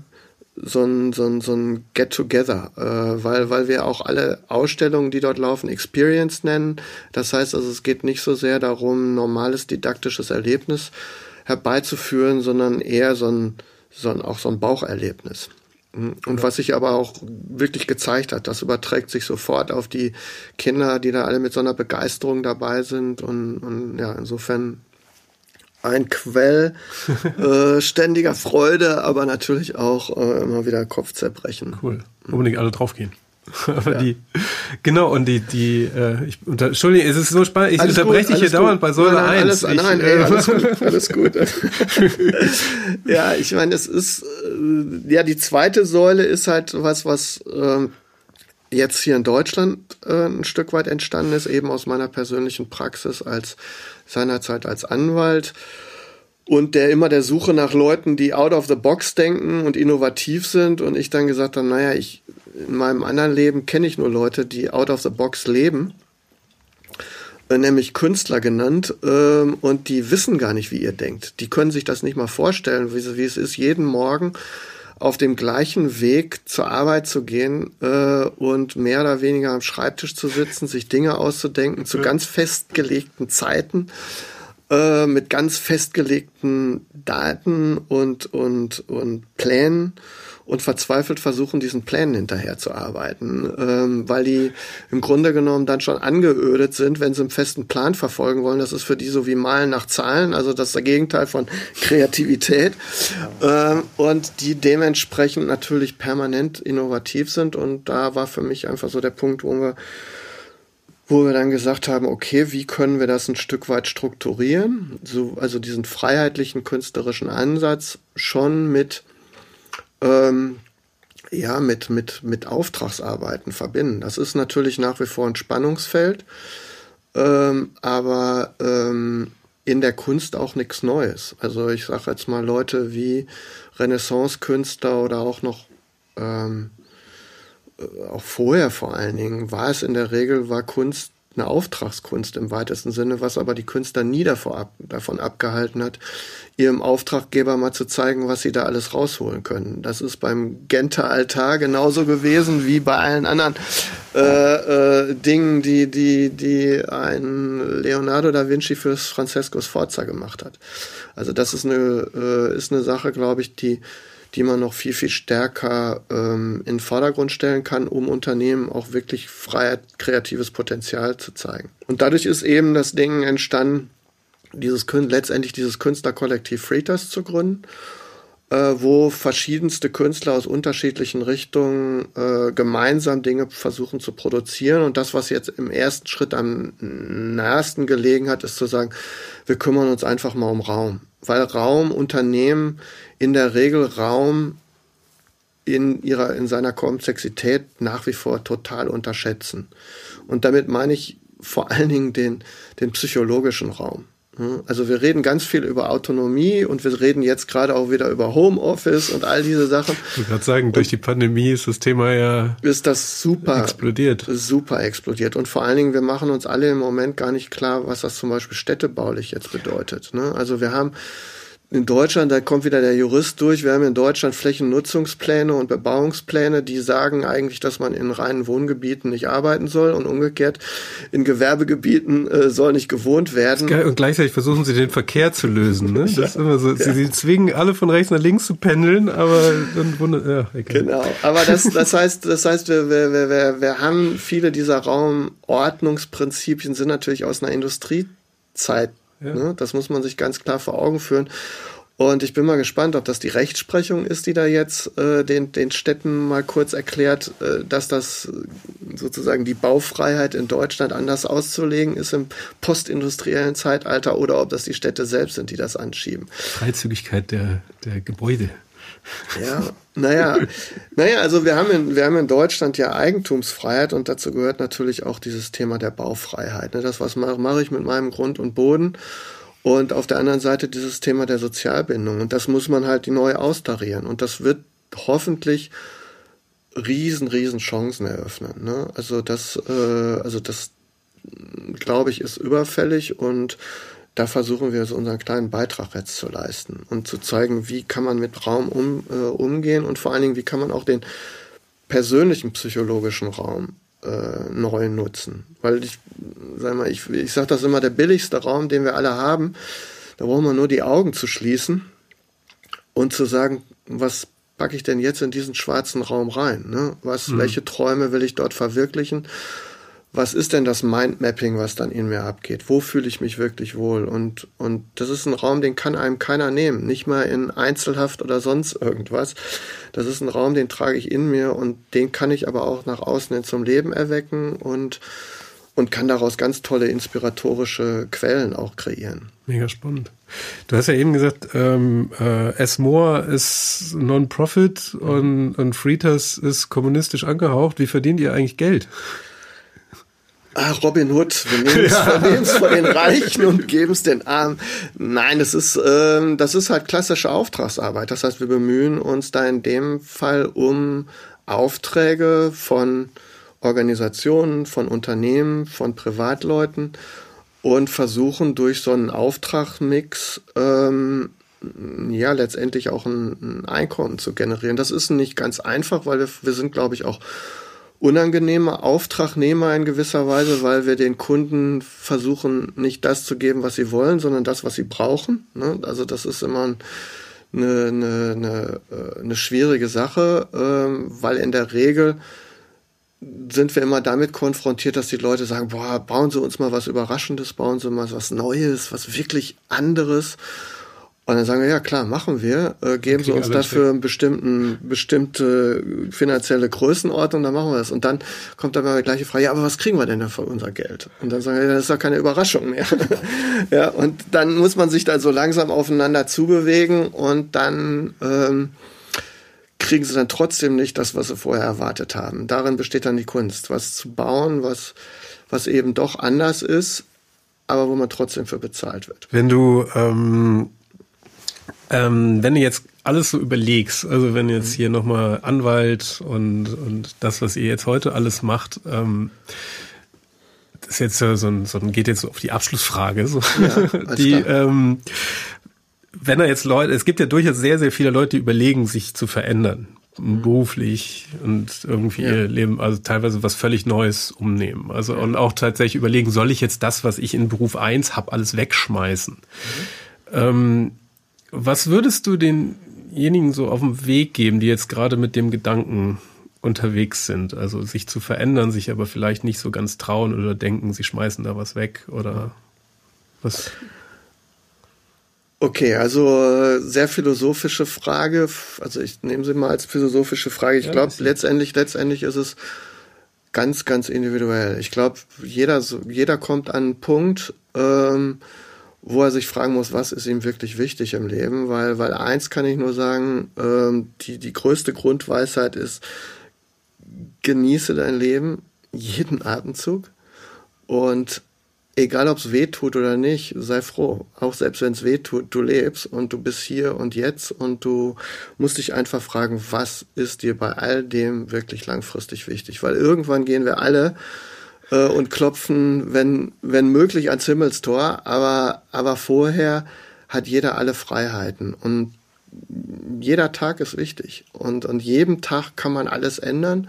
so ein, so ein, so ein Get-Together, äh, weil, weil wir auch alle Ausstellungen, die dort laufen, Experience nennen. Das heißt also, es geht nicht so sehr darum, normales didaktisches Erlebnis herbeizuführen, sondern eher so ein, so ein, auch so ein Baucherlebnis. Und was sich aber auch wirklich gezeigt hat, das überträgt sich sofort auf die Kinder, die da alle mit so einer Begeisterung dabei sind. Und, und ja, insofern ein Quell äh, ständiger Freude, aber natürlich auch äh, immer wieder Kopfzerbrechen. Cool. Unbedingt alle draufgehen. Aber ja. die, genau, und die, die, äh, ich, unter, Entschuldigung, es ist so spannend, ich alles unterbreche dich hier gut. dauernd bei Säule nein, nein, 1. Alles, ich, nein, ey, äh, alles gut, alles gut. ja, ich meine, es ist, äh, ja, die zweite Säule ist halt was, was äh, jetzt hier in Deutschland äh, ein Stück weit entstanden ist, eben aus meiner persönlichen Praxis als seinerzeit als Anwalt und der immer der Suche nach Leuten, die out of the box denken und innovativ sind und ich dann gesagt habe, naja, ich in meinem anderen Leben kenne ich nur Leute, die out of the box leben, äh, nämlich Künstler genannt, ähm, und die wissen gar nicht, wie ihr denkt. Die können sich das nicht mal vorstellen, wie, es ist, jeden Morgen auf dem gleichen Weg zur Arbeit zu gehen äh, und mehr oder weniger am Schreibtisch zu sitzen, sich Dinge auszudenken zu ganz festgelegten Zeiten, äh, mit ganz festgelegten Daten und, und, und Plänen und verzweifelt versuchen, diesen Plänen hinterherzuarbeiten, ähm, weil die im Grunde genommen dann schon angeödet sind, wenn sie einen festen Plan verfolgen wollen. Das ist für die so wie Malen nach Zahlen, also das ist der Gegenteil von Kreativität. Ähm, und die dementsprechend natürlich permanent innovativ sind. Und da war für mich einfach so der Punkt, wo wir wo wir dann gesagt haben, okay, wie können wir das ein Stück weit strukturieren? So, also diesen freiheitlichen künstlerischen Ansatz schon mit ähm, ja, mit, mit, mit Auftragsarbeiten verbinden. Das ist natürlich nach wie vor ein Spannungsfeld, ähm, aber ähm, in der Kunst auch nichts Neues. Also ich sage jetzt mal Leute wie Renaissance-Künstler oder auch noch ähm, äh, auch vorher vor allen Dingen war es in der Regel war Kunst eine Auftragskunst im weitesten Sinne, was aber die Künstler nie davor davon abgehalten hat, ihrem Auftraggeber mal zu zeigen, was sie da alles rausholen können. Das ist beim Genter Altar genauso gewesen wie bei allen anderen äh, äh, Dingen, die, die, die ein Leonardo da Vinci fürs Francesco Sforza gemacht hat. Also das ist eine, äh, ist eine Sache, glaube ich, die die man noch viel, viel stärker ähm, in den Vordergrund stellen kann, um Unternehmen auch wirklich freiheit, kreatives Potenzial zu zeigen. Und dadurch ist eben das Ding entstanden, dieses letztendlich dieses Künstlerkollektiv Freeters zu gründen äh, wo verschiedenste Künstler aus unterschiedlichen Richtungen äh, gemeinsam Dinge versuchen zu produzieren. Und das, was jetzt im ersten Schritt am nahesten gelegen hat, ist zu sagen, wir kümmern uns einfach mal um Raum. Weil Raumunternehmen in der Regel Raum in ihrer, in seiner Komplexität nach wie vor total unterschätzen. Und damit meine ich vor allen Dingen den, den psychologischen Raum. Also wir reden ganz viel über Autonomie und wir reden jetzt gerade auch wieder über Homeoffice und all diese Sachen. Ich würde sagen, durch die Pandemie ist das Thema ja ist das super explodiert. Super explodiert und vor allen Dingen wir machen uns alle im Moment gar nicht klar, was das zum Beispiel städtebaulich jetzt bedeutet. Ne? Also wir haben in Deutschland, da kommt wieder der Jurist durch, wir haben in Deutschland Flächennutzungspläne und Bebauungspläne, die sagen eigentlich, dass man in reinen Wohngebieten nicht arbeiten soll und umgekehrt in Gewerbegebieten äh, soll nicht gewohnt werden. Und gleichzeitig versuchen sie den Verkehr zu lösen. Ne? Das ja. ist immer so. Sie, ja. zwingen alle von rechts nach links zu pendeln, aber dann wundert, ja, egal. Genau, aber das, das heißt, das heißt, wir, wir, wir, wir haben viele dieser Raumordnungsprinzipien sind natürlich aus einer Industriezeit ja. Ne? Das muss man sich ganz klar vor Augen führen. Und ich bin mal gespannt, ob das die Rechtsprechung ist, die da jetzt äh, den, den Städten mal kurz erklärt, äh, dass das sozusagen die Baufreiheit in Deutschland anders auszulegen ist im postindustriellen Zeitalter oder ob das die Städte selbst sind, die das anschieben. Freizügigkeit der, der Gebäude. Ja, naja, naja, also wir haben, in, wir haben in Deutschland ja Eigentumsfreiheit und dazu gehört natürlich auch dieses Thema der Baufreiheit. Ne? Das, was mache mach ich mit meinem Grund und Boden und auf der anderen Seite dieses Thema der Sozialbindung und das muss man halt neu austarieren und das wird hoffentlich riesen, riesen Chancen eröffnen. Ne? Also das, äh, also das glaube ich, ist überfällig und da versuchen wir so unseren kleinen Beitrag jetzt zu leisten und zu zeigen, wie kann man mit Raum um, äh, umgehen und vor allen Dingen, wie kann man auch den persönlichen psychologischen Raum äh, neu nutzen. Weil ich, sag mal, ich, ich sage das immer, der billigste Raum, den wir alle haben, da brauchen wir nur die Augen zu schließen und zu sagen, was packe ich denn jetzt in diesen schwarzen Raum rein? Ne? Was, mhm. welche Träume will ich dort verwirklichen? Was ist denn das Mindmapping, was dann in mir abgeht? Wo fühle ich mich wirklich wohl? Und, und das ist ein Raum, den kann einem keiner nehmen. Nicht mal in Einzelhaft oder sonst irgendwas. Das ist ein Raum, den trage ich in mir und den kann ich aber auch nach außen hin zum Leben erwecken und, und kann daraus ganz tolle inspiratorische Quellen auch kreieren. Mega spannend. Du hast ja eben gesagt, ähm, äh, ist Non-Profit und, und Fritas ist kommunistisch angehaucht. Wie verdient ihr eigentlich Geld? Ach, Robin Hood, wir nehmen es ja. von den Reichen und geben es den Armen. Nein, das ist, ähm, das ist halt klassische Auftragsarbeit. Das heißt, wir bemühen uns da in dem Fall um Aufträge von Organisationen, von Unternehmen, von Privatleuten und versuchen durch so einen Auftragmix ähm, ja letztendlich auch ein, ein, Einkommen zu generieren. Das ist nicht ganz einfach, weil wir, wir sind, glaube ich, auch unangenehmer Auftragnehmer in gewisser Weise, weil wir den Kunden versuchen, nicht das zu geben, was sie wollen, sondern das, was sie brauchen. Ne? Also das ist immer eine, eine, eine, äh, eine schwierige Sache, ähm, weil in der Regel sind wir immer damit konfrontiert, dass die Leute sagen, boah, bauen Sie uns mal was Überraschendes, bauen Sie mal was Neues, was wirklich anderes. Und dann sagen wir, ja klar, machen wir, äh, geben Sie uns dafür einen bestimmten, bestimmte finanzielle Größenordnung, dann machen wir das. Und dann kommt dann mal die gleiche Frage, ja, aber was kriegen wir denn da für unser Geld? Und dann sagen wir, ja, das ist doch keine Überraschung mehr. ja, und dann muss man sich da so langsam aufeinander zubewegen und dann ähm, kriegen sie dann trotzdem nicht das, was sie vorher erwartet haben. Darin besteht dann die Kunst, was zu bauen, was, was eben doch anders ist, aber wo man trotzdem für bezahlt wird. Wenn du ähm ähm, wenn du jetzt alles so überlegst, also wenn jetzt hier nochmal Anwalt und, und das, was ihr jetzt heute alles macht, ähm, das ist jetzt so ein, so ein, geht jetzt auf die Abschlussfrage. So. Ja, die, ähm, wenn er jetzt Leute, es gibt ja durchaus sehr, sehr viele Leute, die überlegen, sich zu verändern, mhm. beruflich und irgendwie ja. ihr Leben, also teilweise was völlig Neues umnehmen. Also ja. und auch tatsächlich überlegen, soll ich jetzt das, was ich in Beruf eins habe, alles wegschmeißen? Mhm. Ähm, was würdest du denjenigen so auf den Weg geben, die jetzt gerade mit dem Gedanken unterwegs sind, also sich zu verändern, sich aber vielleicht nicht so ganz trauen oder denken, sie schmeißen da was weg oder was? Okay, also sehr philosophische Frage. Also ich nehme sie mal als philosophische Frage. Ich ja, glaube, letztendlich, letztendlich ist es ganz, ganz individuell. Ich glaube, jeder, jeder kommt an einen Punkt, ähm, wo er sich fragen muss, was ist ihm wirklich wichtig im Leben, weil, weil eins kann ich nur sagen, ähm, die, die größte Grundweisheit ist, genieße dein Leben, jeden Atemzug und egal ob es weh tut oder nicht, sei froh. Auch selbst wenn es weh tut, du lebst und du bist hier und jetzt und du musst dich einfach fragen, was ist dir bei all dem wirklich langfristig wichtig? Weil irgendwann gehen wir alle äh, und klopfen, wenn, wenn möglich, ans Himmelstor, aber, aber vorher hat jeder alle Freiheiten und jeder Tag ist wichtig und, und jedem Tag kann man alles ändern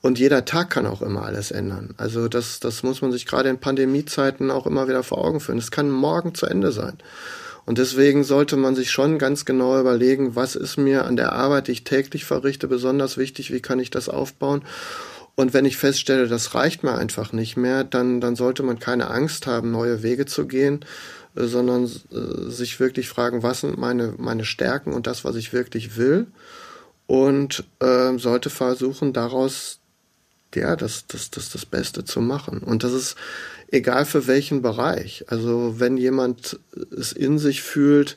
und jeder Tag kann auch immer alles ändern. Also das, das muss man sich gerade in Pandemiezeiten auch immer wieder vor Augen führen. Es kann morgen zu Ende sein. Und deswegen sollte man sich schon ganz genau überlegen, was ist mir an der Arbeit, die ich täglich verrichte, besonders wichtig, wie kann ich das aufbauen. Und wenn ich feststelle, das reicht mir einfach nicht mehr, dann, dann sollte man keine Angst haben, neue Wege zu gehen, äh, sondern äh, sich wirklich fragen, was sind meine, meine Stärken und das, was ich wirklich will. Und äh, sollte versuchen, daraus ja, das, das, das, das Beste zu machen. Und das ist egal für welchen Bereich. Also wenn jemand es in sich fühlt,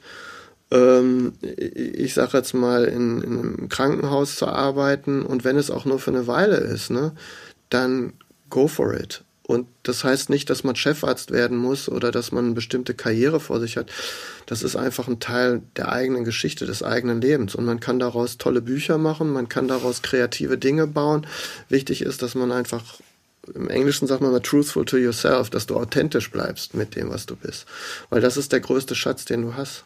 ähm, ich sage jetzt mal, in, in einem Krankenhaus zu arbeiten und wenn es auch nur für eine Weile ist, ne, dann go for it. Und das heißt nicht, dass man Chefarzt werden muss oder dass man eine bestimmte Karriere vor sich hat. Das ist einfach ein Teil der eigenen Geschichte, des eigenen Lebens. Und man kann daraus tolle Bücher machen, man kann daraus kreative Dinge bauen. Wichtig ist, dass man einfach, im Englischen sagt man mal truthful to yourself, dass du authentisch bleibst mit dem, was du bist. Weil das ist der größte Schatz, den du hast.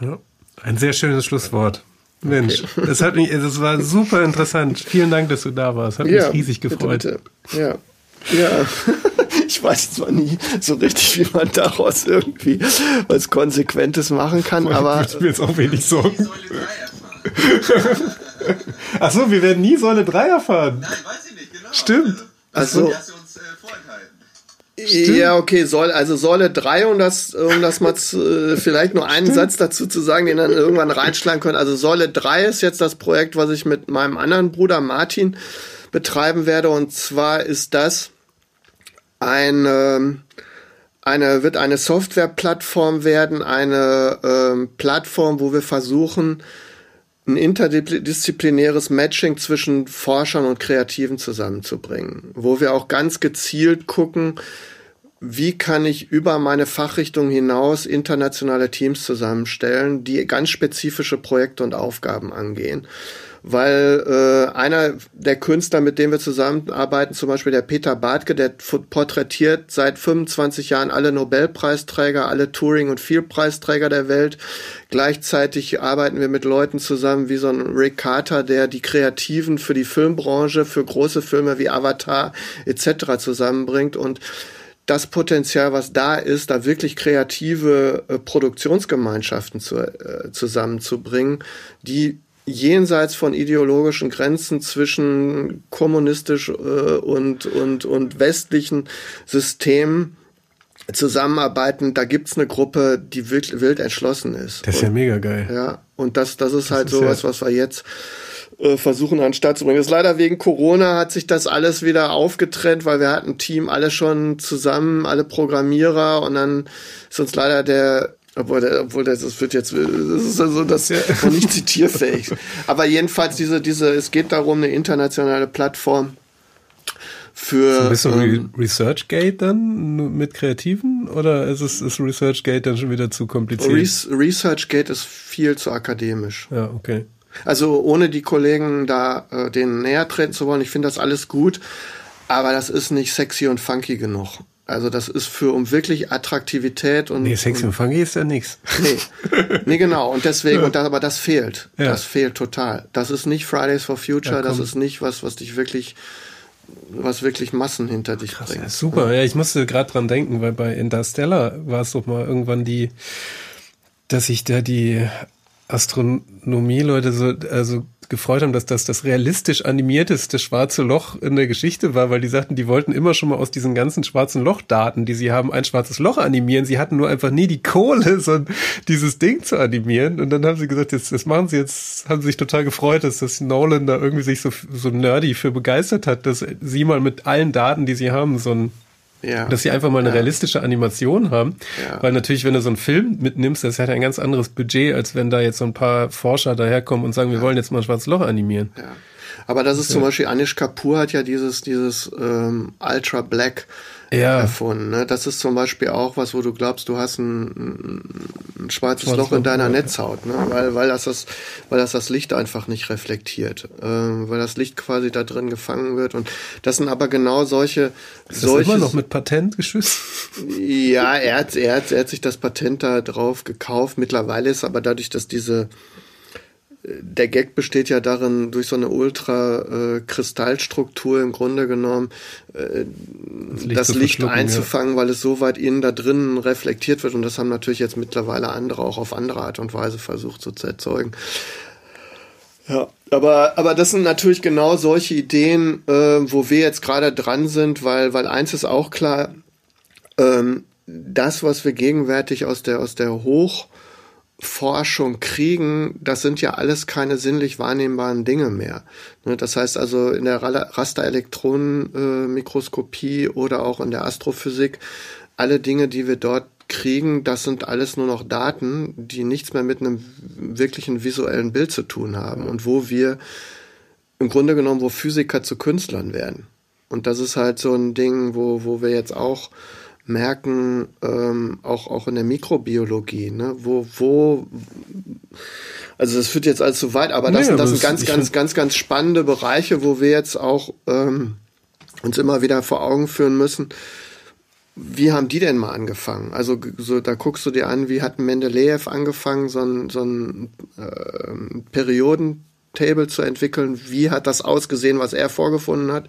Ja, ein sehr schönes Schlusswort. Mensch, okay. das hat mich, das war super interessant. Vielen Dank, dass du da warst. Hat ja, mich riesig gefreut. Bitte, bitte. Ja. Ja, ich weiß zwar nie so richtig, wie man daraus irgendwie was Konsequentes machen kann, aber. Ich will jetzt auch wenig Sorgen. Ach so, wir werden nie Säule 3 erfahren. Nein, weiß ich nicht, genau. Stimmt. Also. also Stimmt. Ja, okay, soll, also Säule 3, um das, um das mal zu, äh, vielleicht nur einen Stimmt. Satz dazu zu sagen, den dann irgendwann reinschlagen können. Also Säule 3 ist jetzt das Projekt, was ich mit meinem anderen Bruder Martin betreiben werde. Und zwar ist das eine, eine wird eine Softwareplattform werden, eine ähm, Plattform, wo wir versuchen, ein interdisziplinäres Matching zwischen Forschern und Kreativen zusammenzubringen, wo wir auch ganz gezielt gucken, wie kann ich über meine Fachrichtung hinaus internationale Teams zusammenstellen, die ganz spezifische Projekte und Aufgaben angehen weil äh, einer der Künstler, mit dem wir zusammenarbeiten, zum Beispiel der Peter Bartke, der porträtiert seit 25 Jahren alle Nobelpreisträger, alle Touring- und Field-Preisträger der Welt. Gleichzeitig arbeiten wir mit Leuten zusammen wie so ein Rick Carter, der die Kreativen für die Filmbranche, für große Filme wie Avatar etc. zusammenbringt und das Potenzial, was da ist, da wirklich kreative äh, Produktionsgemeinschaften zu, äh, zusammenzubringen, die jenseits von ideologischen Grenzen zwischen kommunistisch äh, und, und, und westlichen Systemen zusammenarbeiten, da gibt's eine Gruppe, die wild, wild entschlossen ist. Das ist und, ja mega geil. Ja, und das, das ist das halt ist sowas, ja was wir jetzt äh, versuchen an den Start zu bringen. Das ist leider wegen Corona hat sich das alles wieder aufgetrennt, weil wir hatten ein Team alle schon zusammen, alle Programmierer und dann ist uns leider der obwohl, obwohl das, das wird jetzt, das ist also das ja. noch nicht zitierfähig. Aber jedenfalls diese, diese, es geht darum, eine internationale Plattform für. So ein bisschen ähm, ResearchGate dann mit Kreativen oder ist es ist ResearchGate dann schon wieder zu kompliziert? ResearchGate ist viel zu akademisch. Ja, okay. Also ohne die Kollegen da äh, denen näher treten zu wollen, ich finde das alles gut, aber das ist nicht sexy und funky genug. Also das ist für um wirklich Attraktivität und nee, Sex und, und Funky ist ja nichts. Nee, nee genau und deswegen ja. und das, aber das fehlt, ja. das fehlt total. Das ist nicht Fridays for Future, ja, das ist nicht was, was dich wirklich was wirklich Massen hinter dich Krass, bringt. Super, ja, ich musste gerade dran denken, weil bei Interstellar war es doch mal irgendwann die, dass sich da die Astronomie-Leute so, also gefreut haben, dass das das realistisch animierteste schwarze Loch in der Geschichte war, weil die sagten, die wollten immer schon mal aus diesen ganzen schwarzen Lochdaten, die sie haben, ein schwarzes Loch animieren. Sie hatten nur einfach nie die Kohle, so dieses Ding zu animieren. Und dann haben sie gesagt, jetzt, das machen sie jetzt, haben sie sich total gefreut, dass das Nolan da irgendwie sich so, so nerdy für begeistert hat, dass sie mal mit allen Daten, die sie haben, so ein ja. Dass sie einfach mal eine ja. realistische Animation haben. Ja. Weil natürlich, wenn du so einen Film mitnimmst, das hat ein ganz anderes Budget, als wenn da jetzt so ein paar Forscher daherkommen und sagen, wir wollen jetzt mal ein schwarzes Loch animieren. Ja. Aber das ist zum Beispiel, Anish Kapoor hat ja dieses, dieses ähm, Ultra Black ja. erfunden. Ne? Das ist zum Beispiel auch was, wo du glaubst, du hast ein, ein schwarzes Schwarz Loch in deiner Netzhaut, ne? weil, weil, das das, weil das das Licht einfach nicht reflektiert, äh, weil das Licht quasi da drin gefangen wird. Und das sind aber genau solche. Ist das solche, immer noch mit Patent geschützt? Ja, er hat, er, hat, er hat sich das Patent da drauf gekauft. Mittlerweile ist aber dadurch, dass diese der Gag besteht ja darin, durch so eine Ultra-Kristallstruktur im Grunde genommen äh, das Licht, das Licht einzufangen, ja. weil es so weit innen da drinnen reflektiert wird. Und das haben natürlich jetzt mittlerweile andere auch auf andere Art und Weise versucht so zu erzeugen. Ja, aber, aber das sind natürlich genau solche Ideen, äh, wo wir jetzt gerade dran sind, weil, weil eins ist auch klar, ähm, das, was wir gegenwärtig aus der, aus der Hoch- Forschung kriegen, das sind ja alles keine sinnlich wahrnehmbaren Dinge mehr. Ne, das heißt also in der Rasterelektronenmikroskopie oder auch in der Astrophysik, alle Dinge, die wir dort kriegen, das sind alles nur noch Daten, die nichts mehr mit einem wirklichen visuellen Bild zu tun haben und wo wir im Grunde genommen, wo Physiker zu Künstlern werden. Und das ist halt so ein Ding, wo, wo wir jetzt auch merken, ähm, auch, auch in der Mikrobiologie, ne? wo, wo, also das führt jetzt alles zu weit, aber das, nee, das sind ganz, ganz, ganz, ganz spannende Bereiche, wo wir jetzt auch ähm, uns immer wieder vor Augen führen müssen, wie haben die denn mal angefangen? Also so, da guckst du dir an, wie hat Mendeleev angefangen, so ein, so ein äh, Perioden Table zu entwickeln. Wie hat das ausgesehen, was er vorgefunden hat?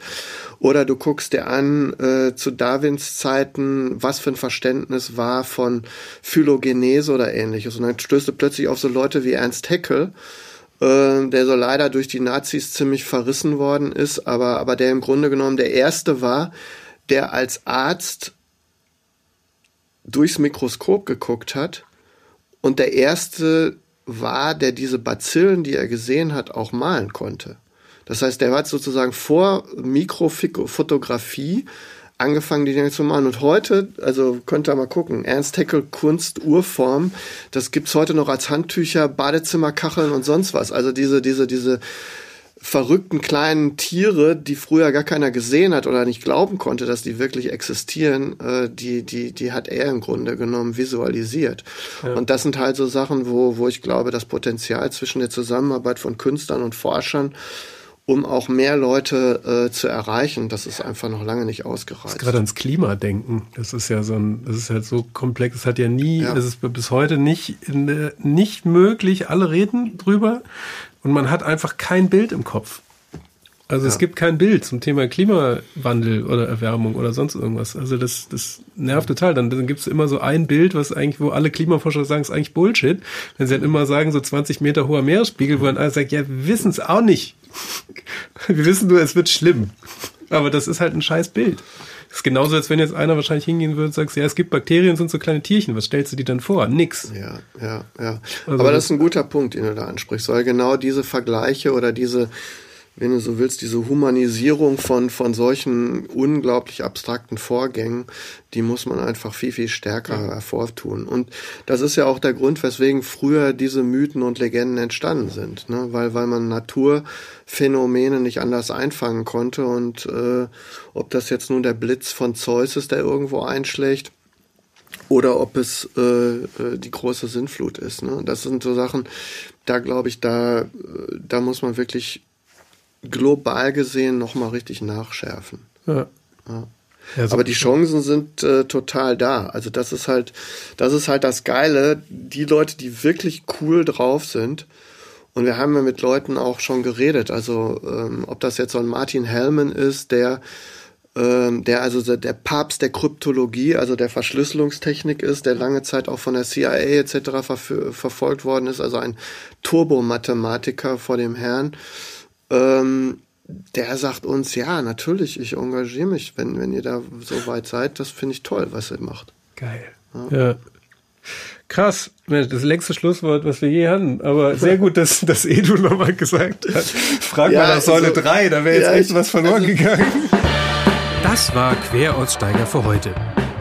Oder du guckst dir an äh, zu Darwins Zeiten, was für ein Verständnis war von Phylogenese oder ähnliches. Und dann stößt du plötzlich auf so Leute wie Ernst Haeckel, äh, der so leider durch die Nazis ziemlich verrissen worden ist, aber, aber der im Grunde genommen der erste war, der als Arzt durchs Mikroskop geguckt hat und der erste war, der diese Bazillen, die er gesehen hat, auch malen konnte. Das heißt, der hat sozusagen vor Mikrofotografie angefangen, die Dinge zu malen. Und heute, also könnt ihr mal gucken, Ernst Haeckel Kunst Urform, das gibt's heute noch als Handtücher, Badezimmerkacheln und sonst was. Also diese, diese, diese verrückten kleinen Tiere, die früher gar keiner gesehen hat oder nicht glauben konnte, dass die wirklich existieren, äh, die, die, die hat er im Grunde genommen visualisiert. Ja. Und das sind halt so Sachen, wo, wo ich glaube, das Potenzial zwischen der Zusammenarbeit von Künstlern und Forschern um auch mehr Leute äh, zu erreichen, das ist einfach noch lange nicht ausgereizt. Das gerade ans Klima denken, das ist ja so ein, das ist halt so komplex, es hat ja nie, ja. es ist bis heute nicht, nicht möglich, alle reden drüber, und man hat einfach kein Bild im Kopf. Also ja. es gibt kein Bild zum Thema Klimawandel oder Erwärmung oder sonst irgendwas. Also das, das nervt total. Dann, dann gibt es immer so ein Bild, was eigentlich, wo alle Klimaforscher sagen, ist eigentlich Bullshit. Wenn sie halt immer sagen, so 20 Meter hoher Meeresspiegel, wo dann alle sagt, ja, wir wissen es auch nicht. wir wissen nur, es wird schlimm. Aber das ist halt ein scheiß Bild. Das ist genauso, als wenn jetzt einer wahrscheinlich hingehen würde und sagt, ja, es gibt Bakterien, sind so kleine Tierchen. Was stellst du dir dann vor? Nix. Ja, ja, ja. Also Aber das ist ein guter Punkt, den du da ansprichst, weil genau diese Vergleiche oder diese, wenn du so willst, diese Humanisierung von, von solchen unglaublich abstrakten Vorgängen, die muss man einfach viel, viel stärker ja. hervortun. Und das ist ja auch der Grund, weswegen früher diese Mythen und Legenden entstanden sind, ne? weil, weil man Naturphänomene nicht anders einfangen konnte und äh, ob das jetzt nun der Blitz von Zeus ist, der irgendwo einschlägt, oder ob es äh, äh die große Sinnflut ist. Ne? Das sind so Sachen, da glaube ich, da, äh, da muss man wirklich global gesehen nochmal richtig nachschärfen. Ja. ja. Ja, so Aber die Chancen sind äh, total da. Also das ist halt, das ist halt das Geile. Die Leute, die wirklich cool drauf sind. Und wir haben ja mit Leuten auch schon geredet. Also ähm, ob das jetzt so ein Martin Hellman ist, der ähm, der also der Papst der Kryptologie, also der Verschlüsselungstechnik ist, der lange Zeit auch von der CIA etc. Ver verfolgt worden ist, also ein Turbomathematiker vor dem Herrn. Ähm, der sagt uns, ja, natürlich, ich engagiere mich, wenn, wenn ihr da so weit seid, das finde ich toll, was ihr macht. Geil. Ja. ja. Krass, das längste Schlusswort, was wir je hatten. Aber sehr gut, dass, dass Edu nochmal gesagt hat. Frag ja, mal nach Säule also, 3, da wäre jetzt ja, echt was verloren also, gegangen. Das war Queraussteiger für heute.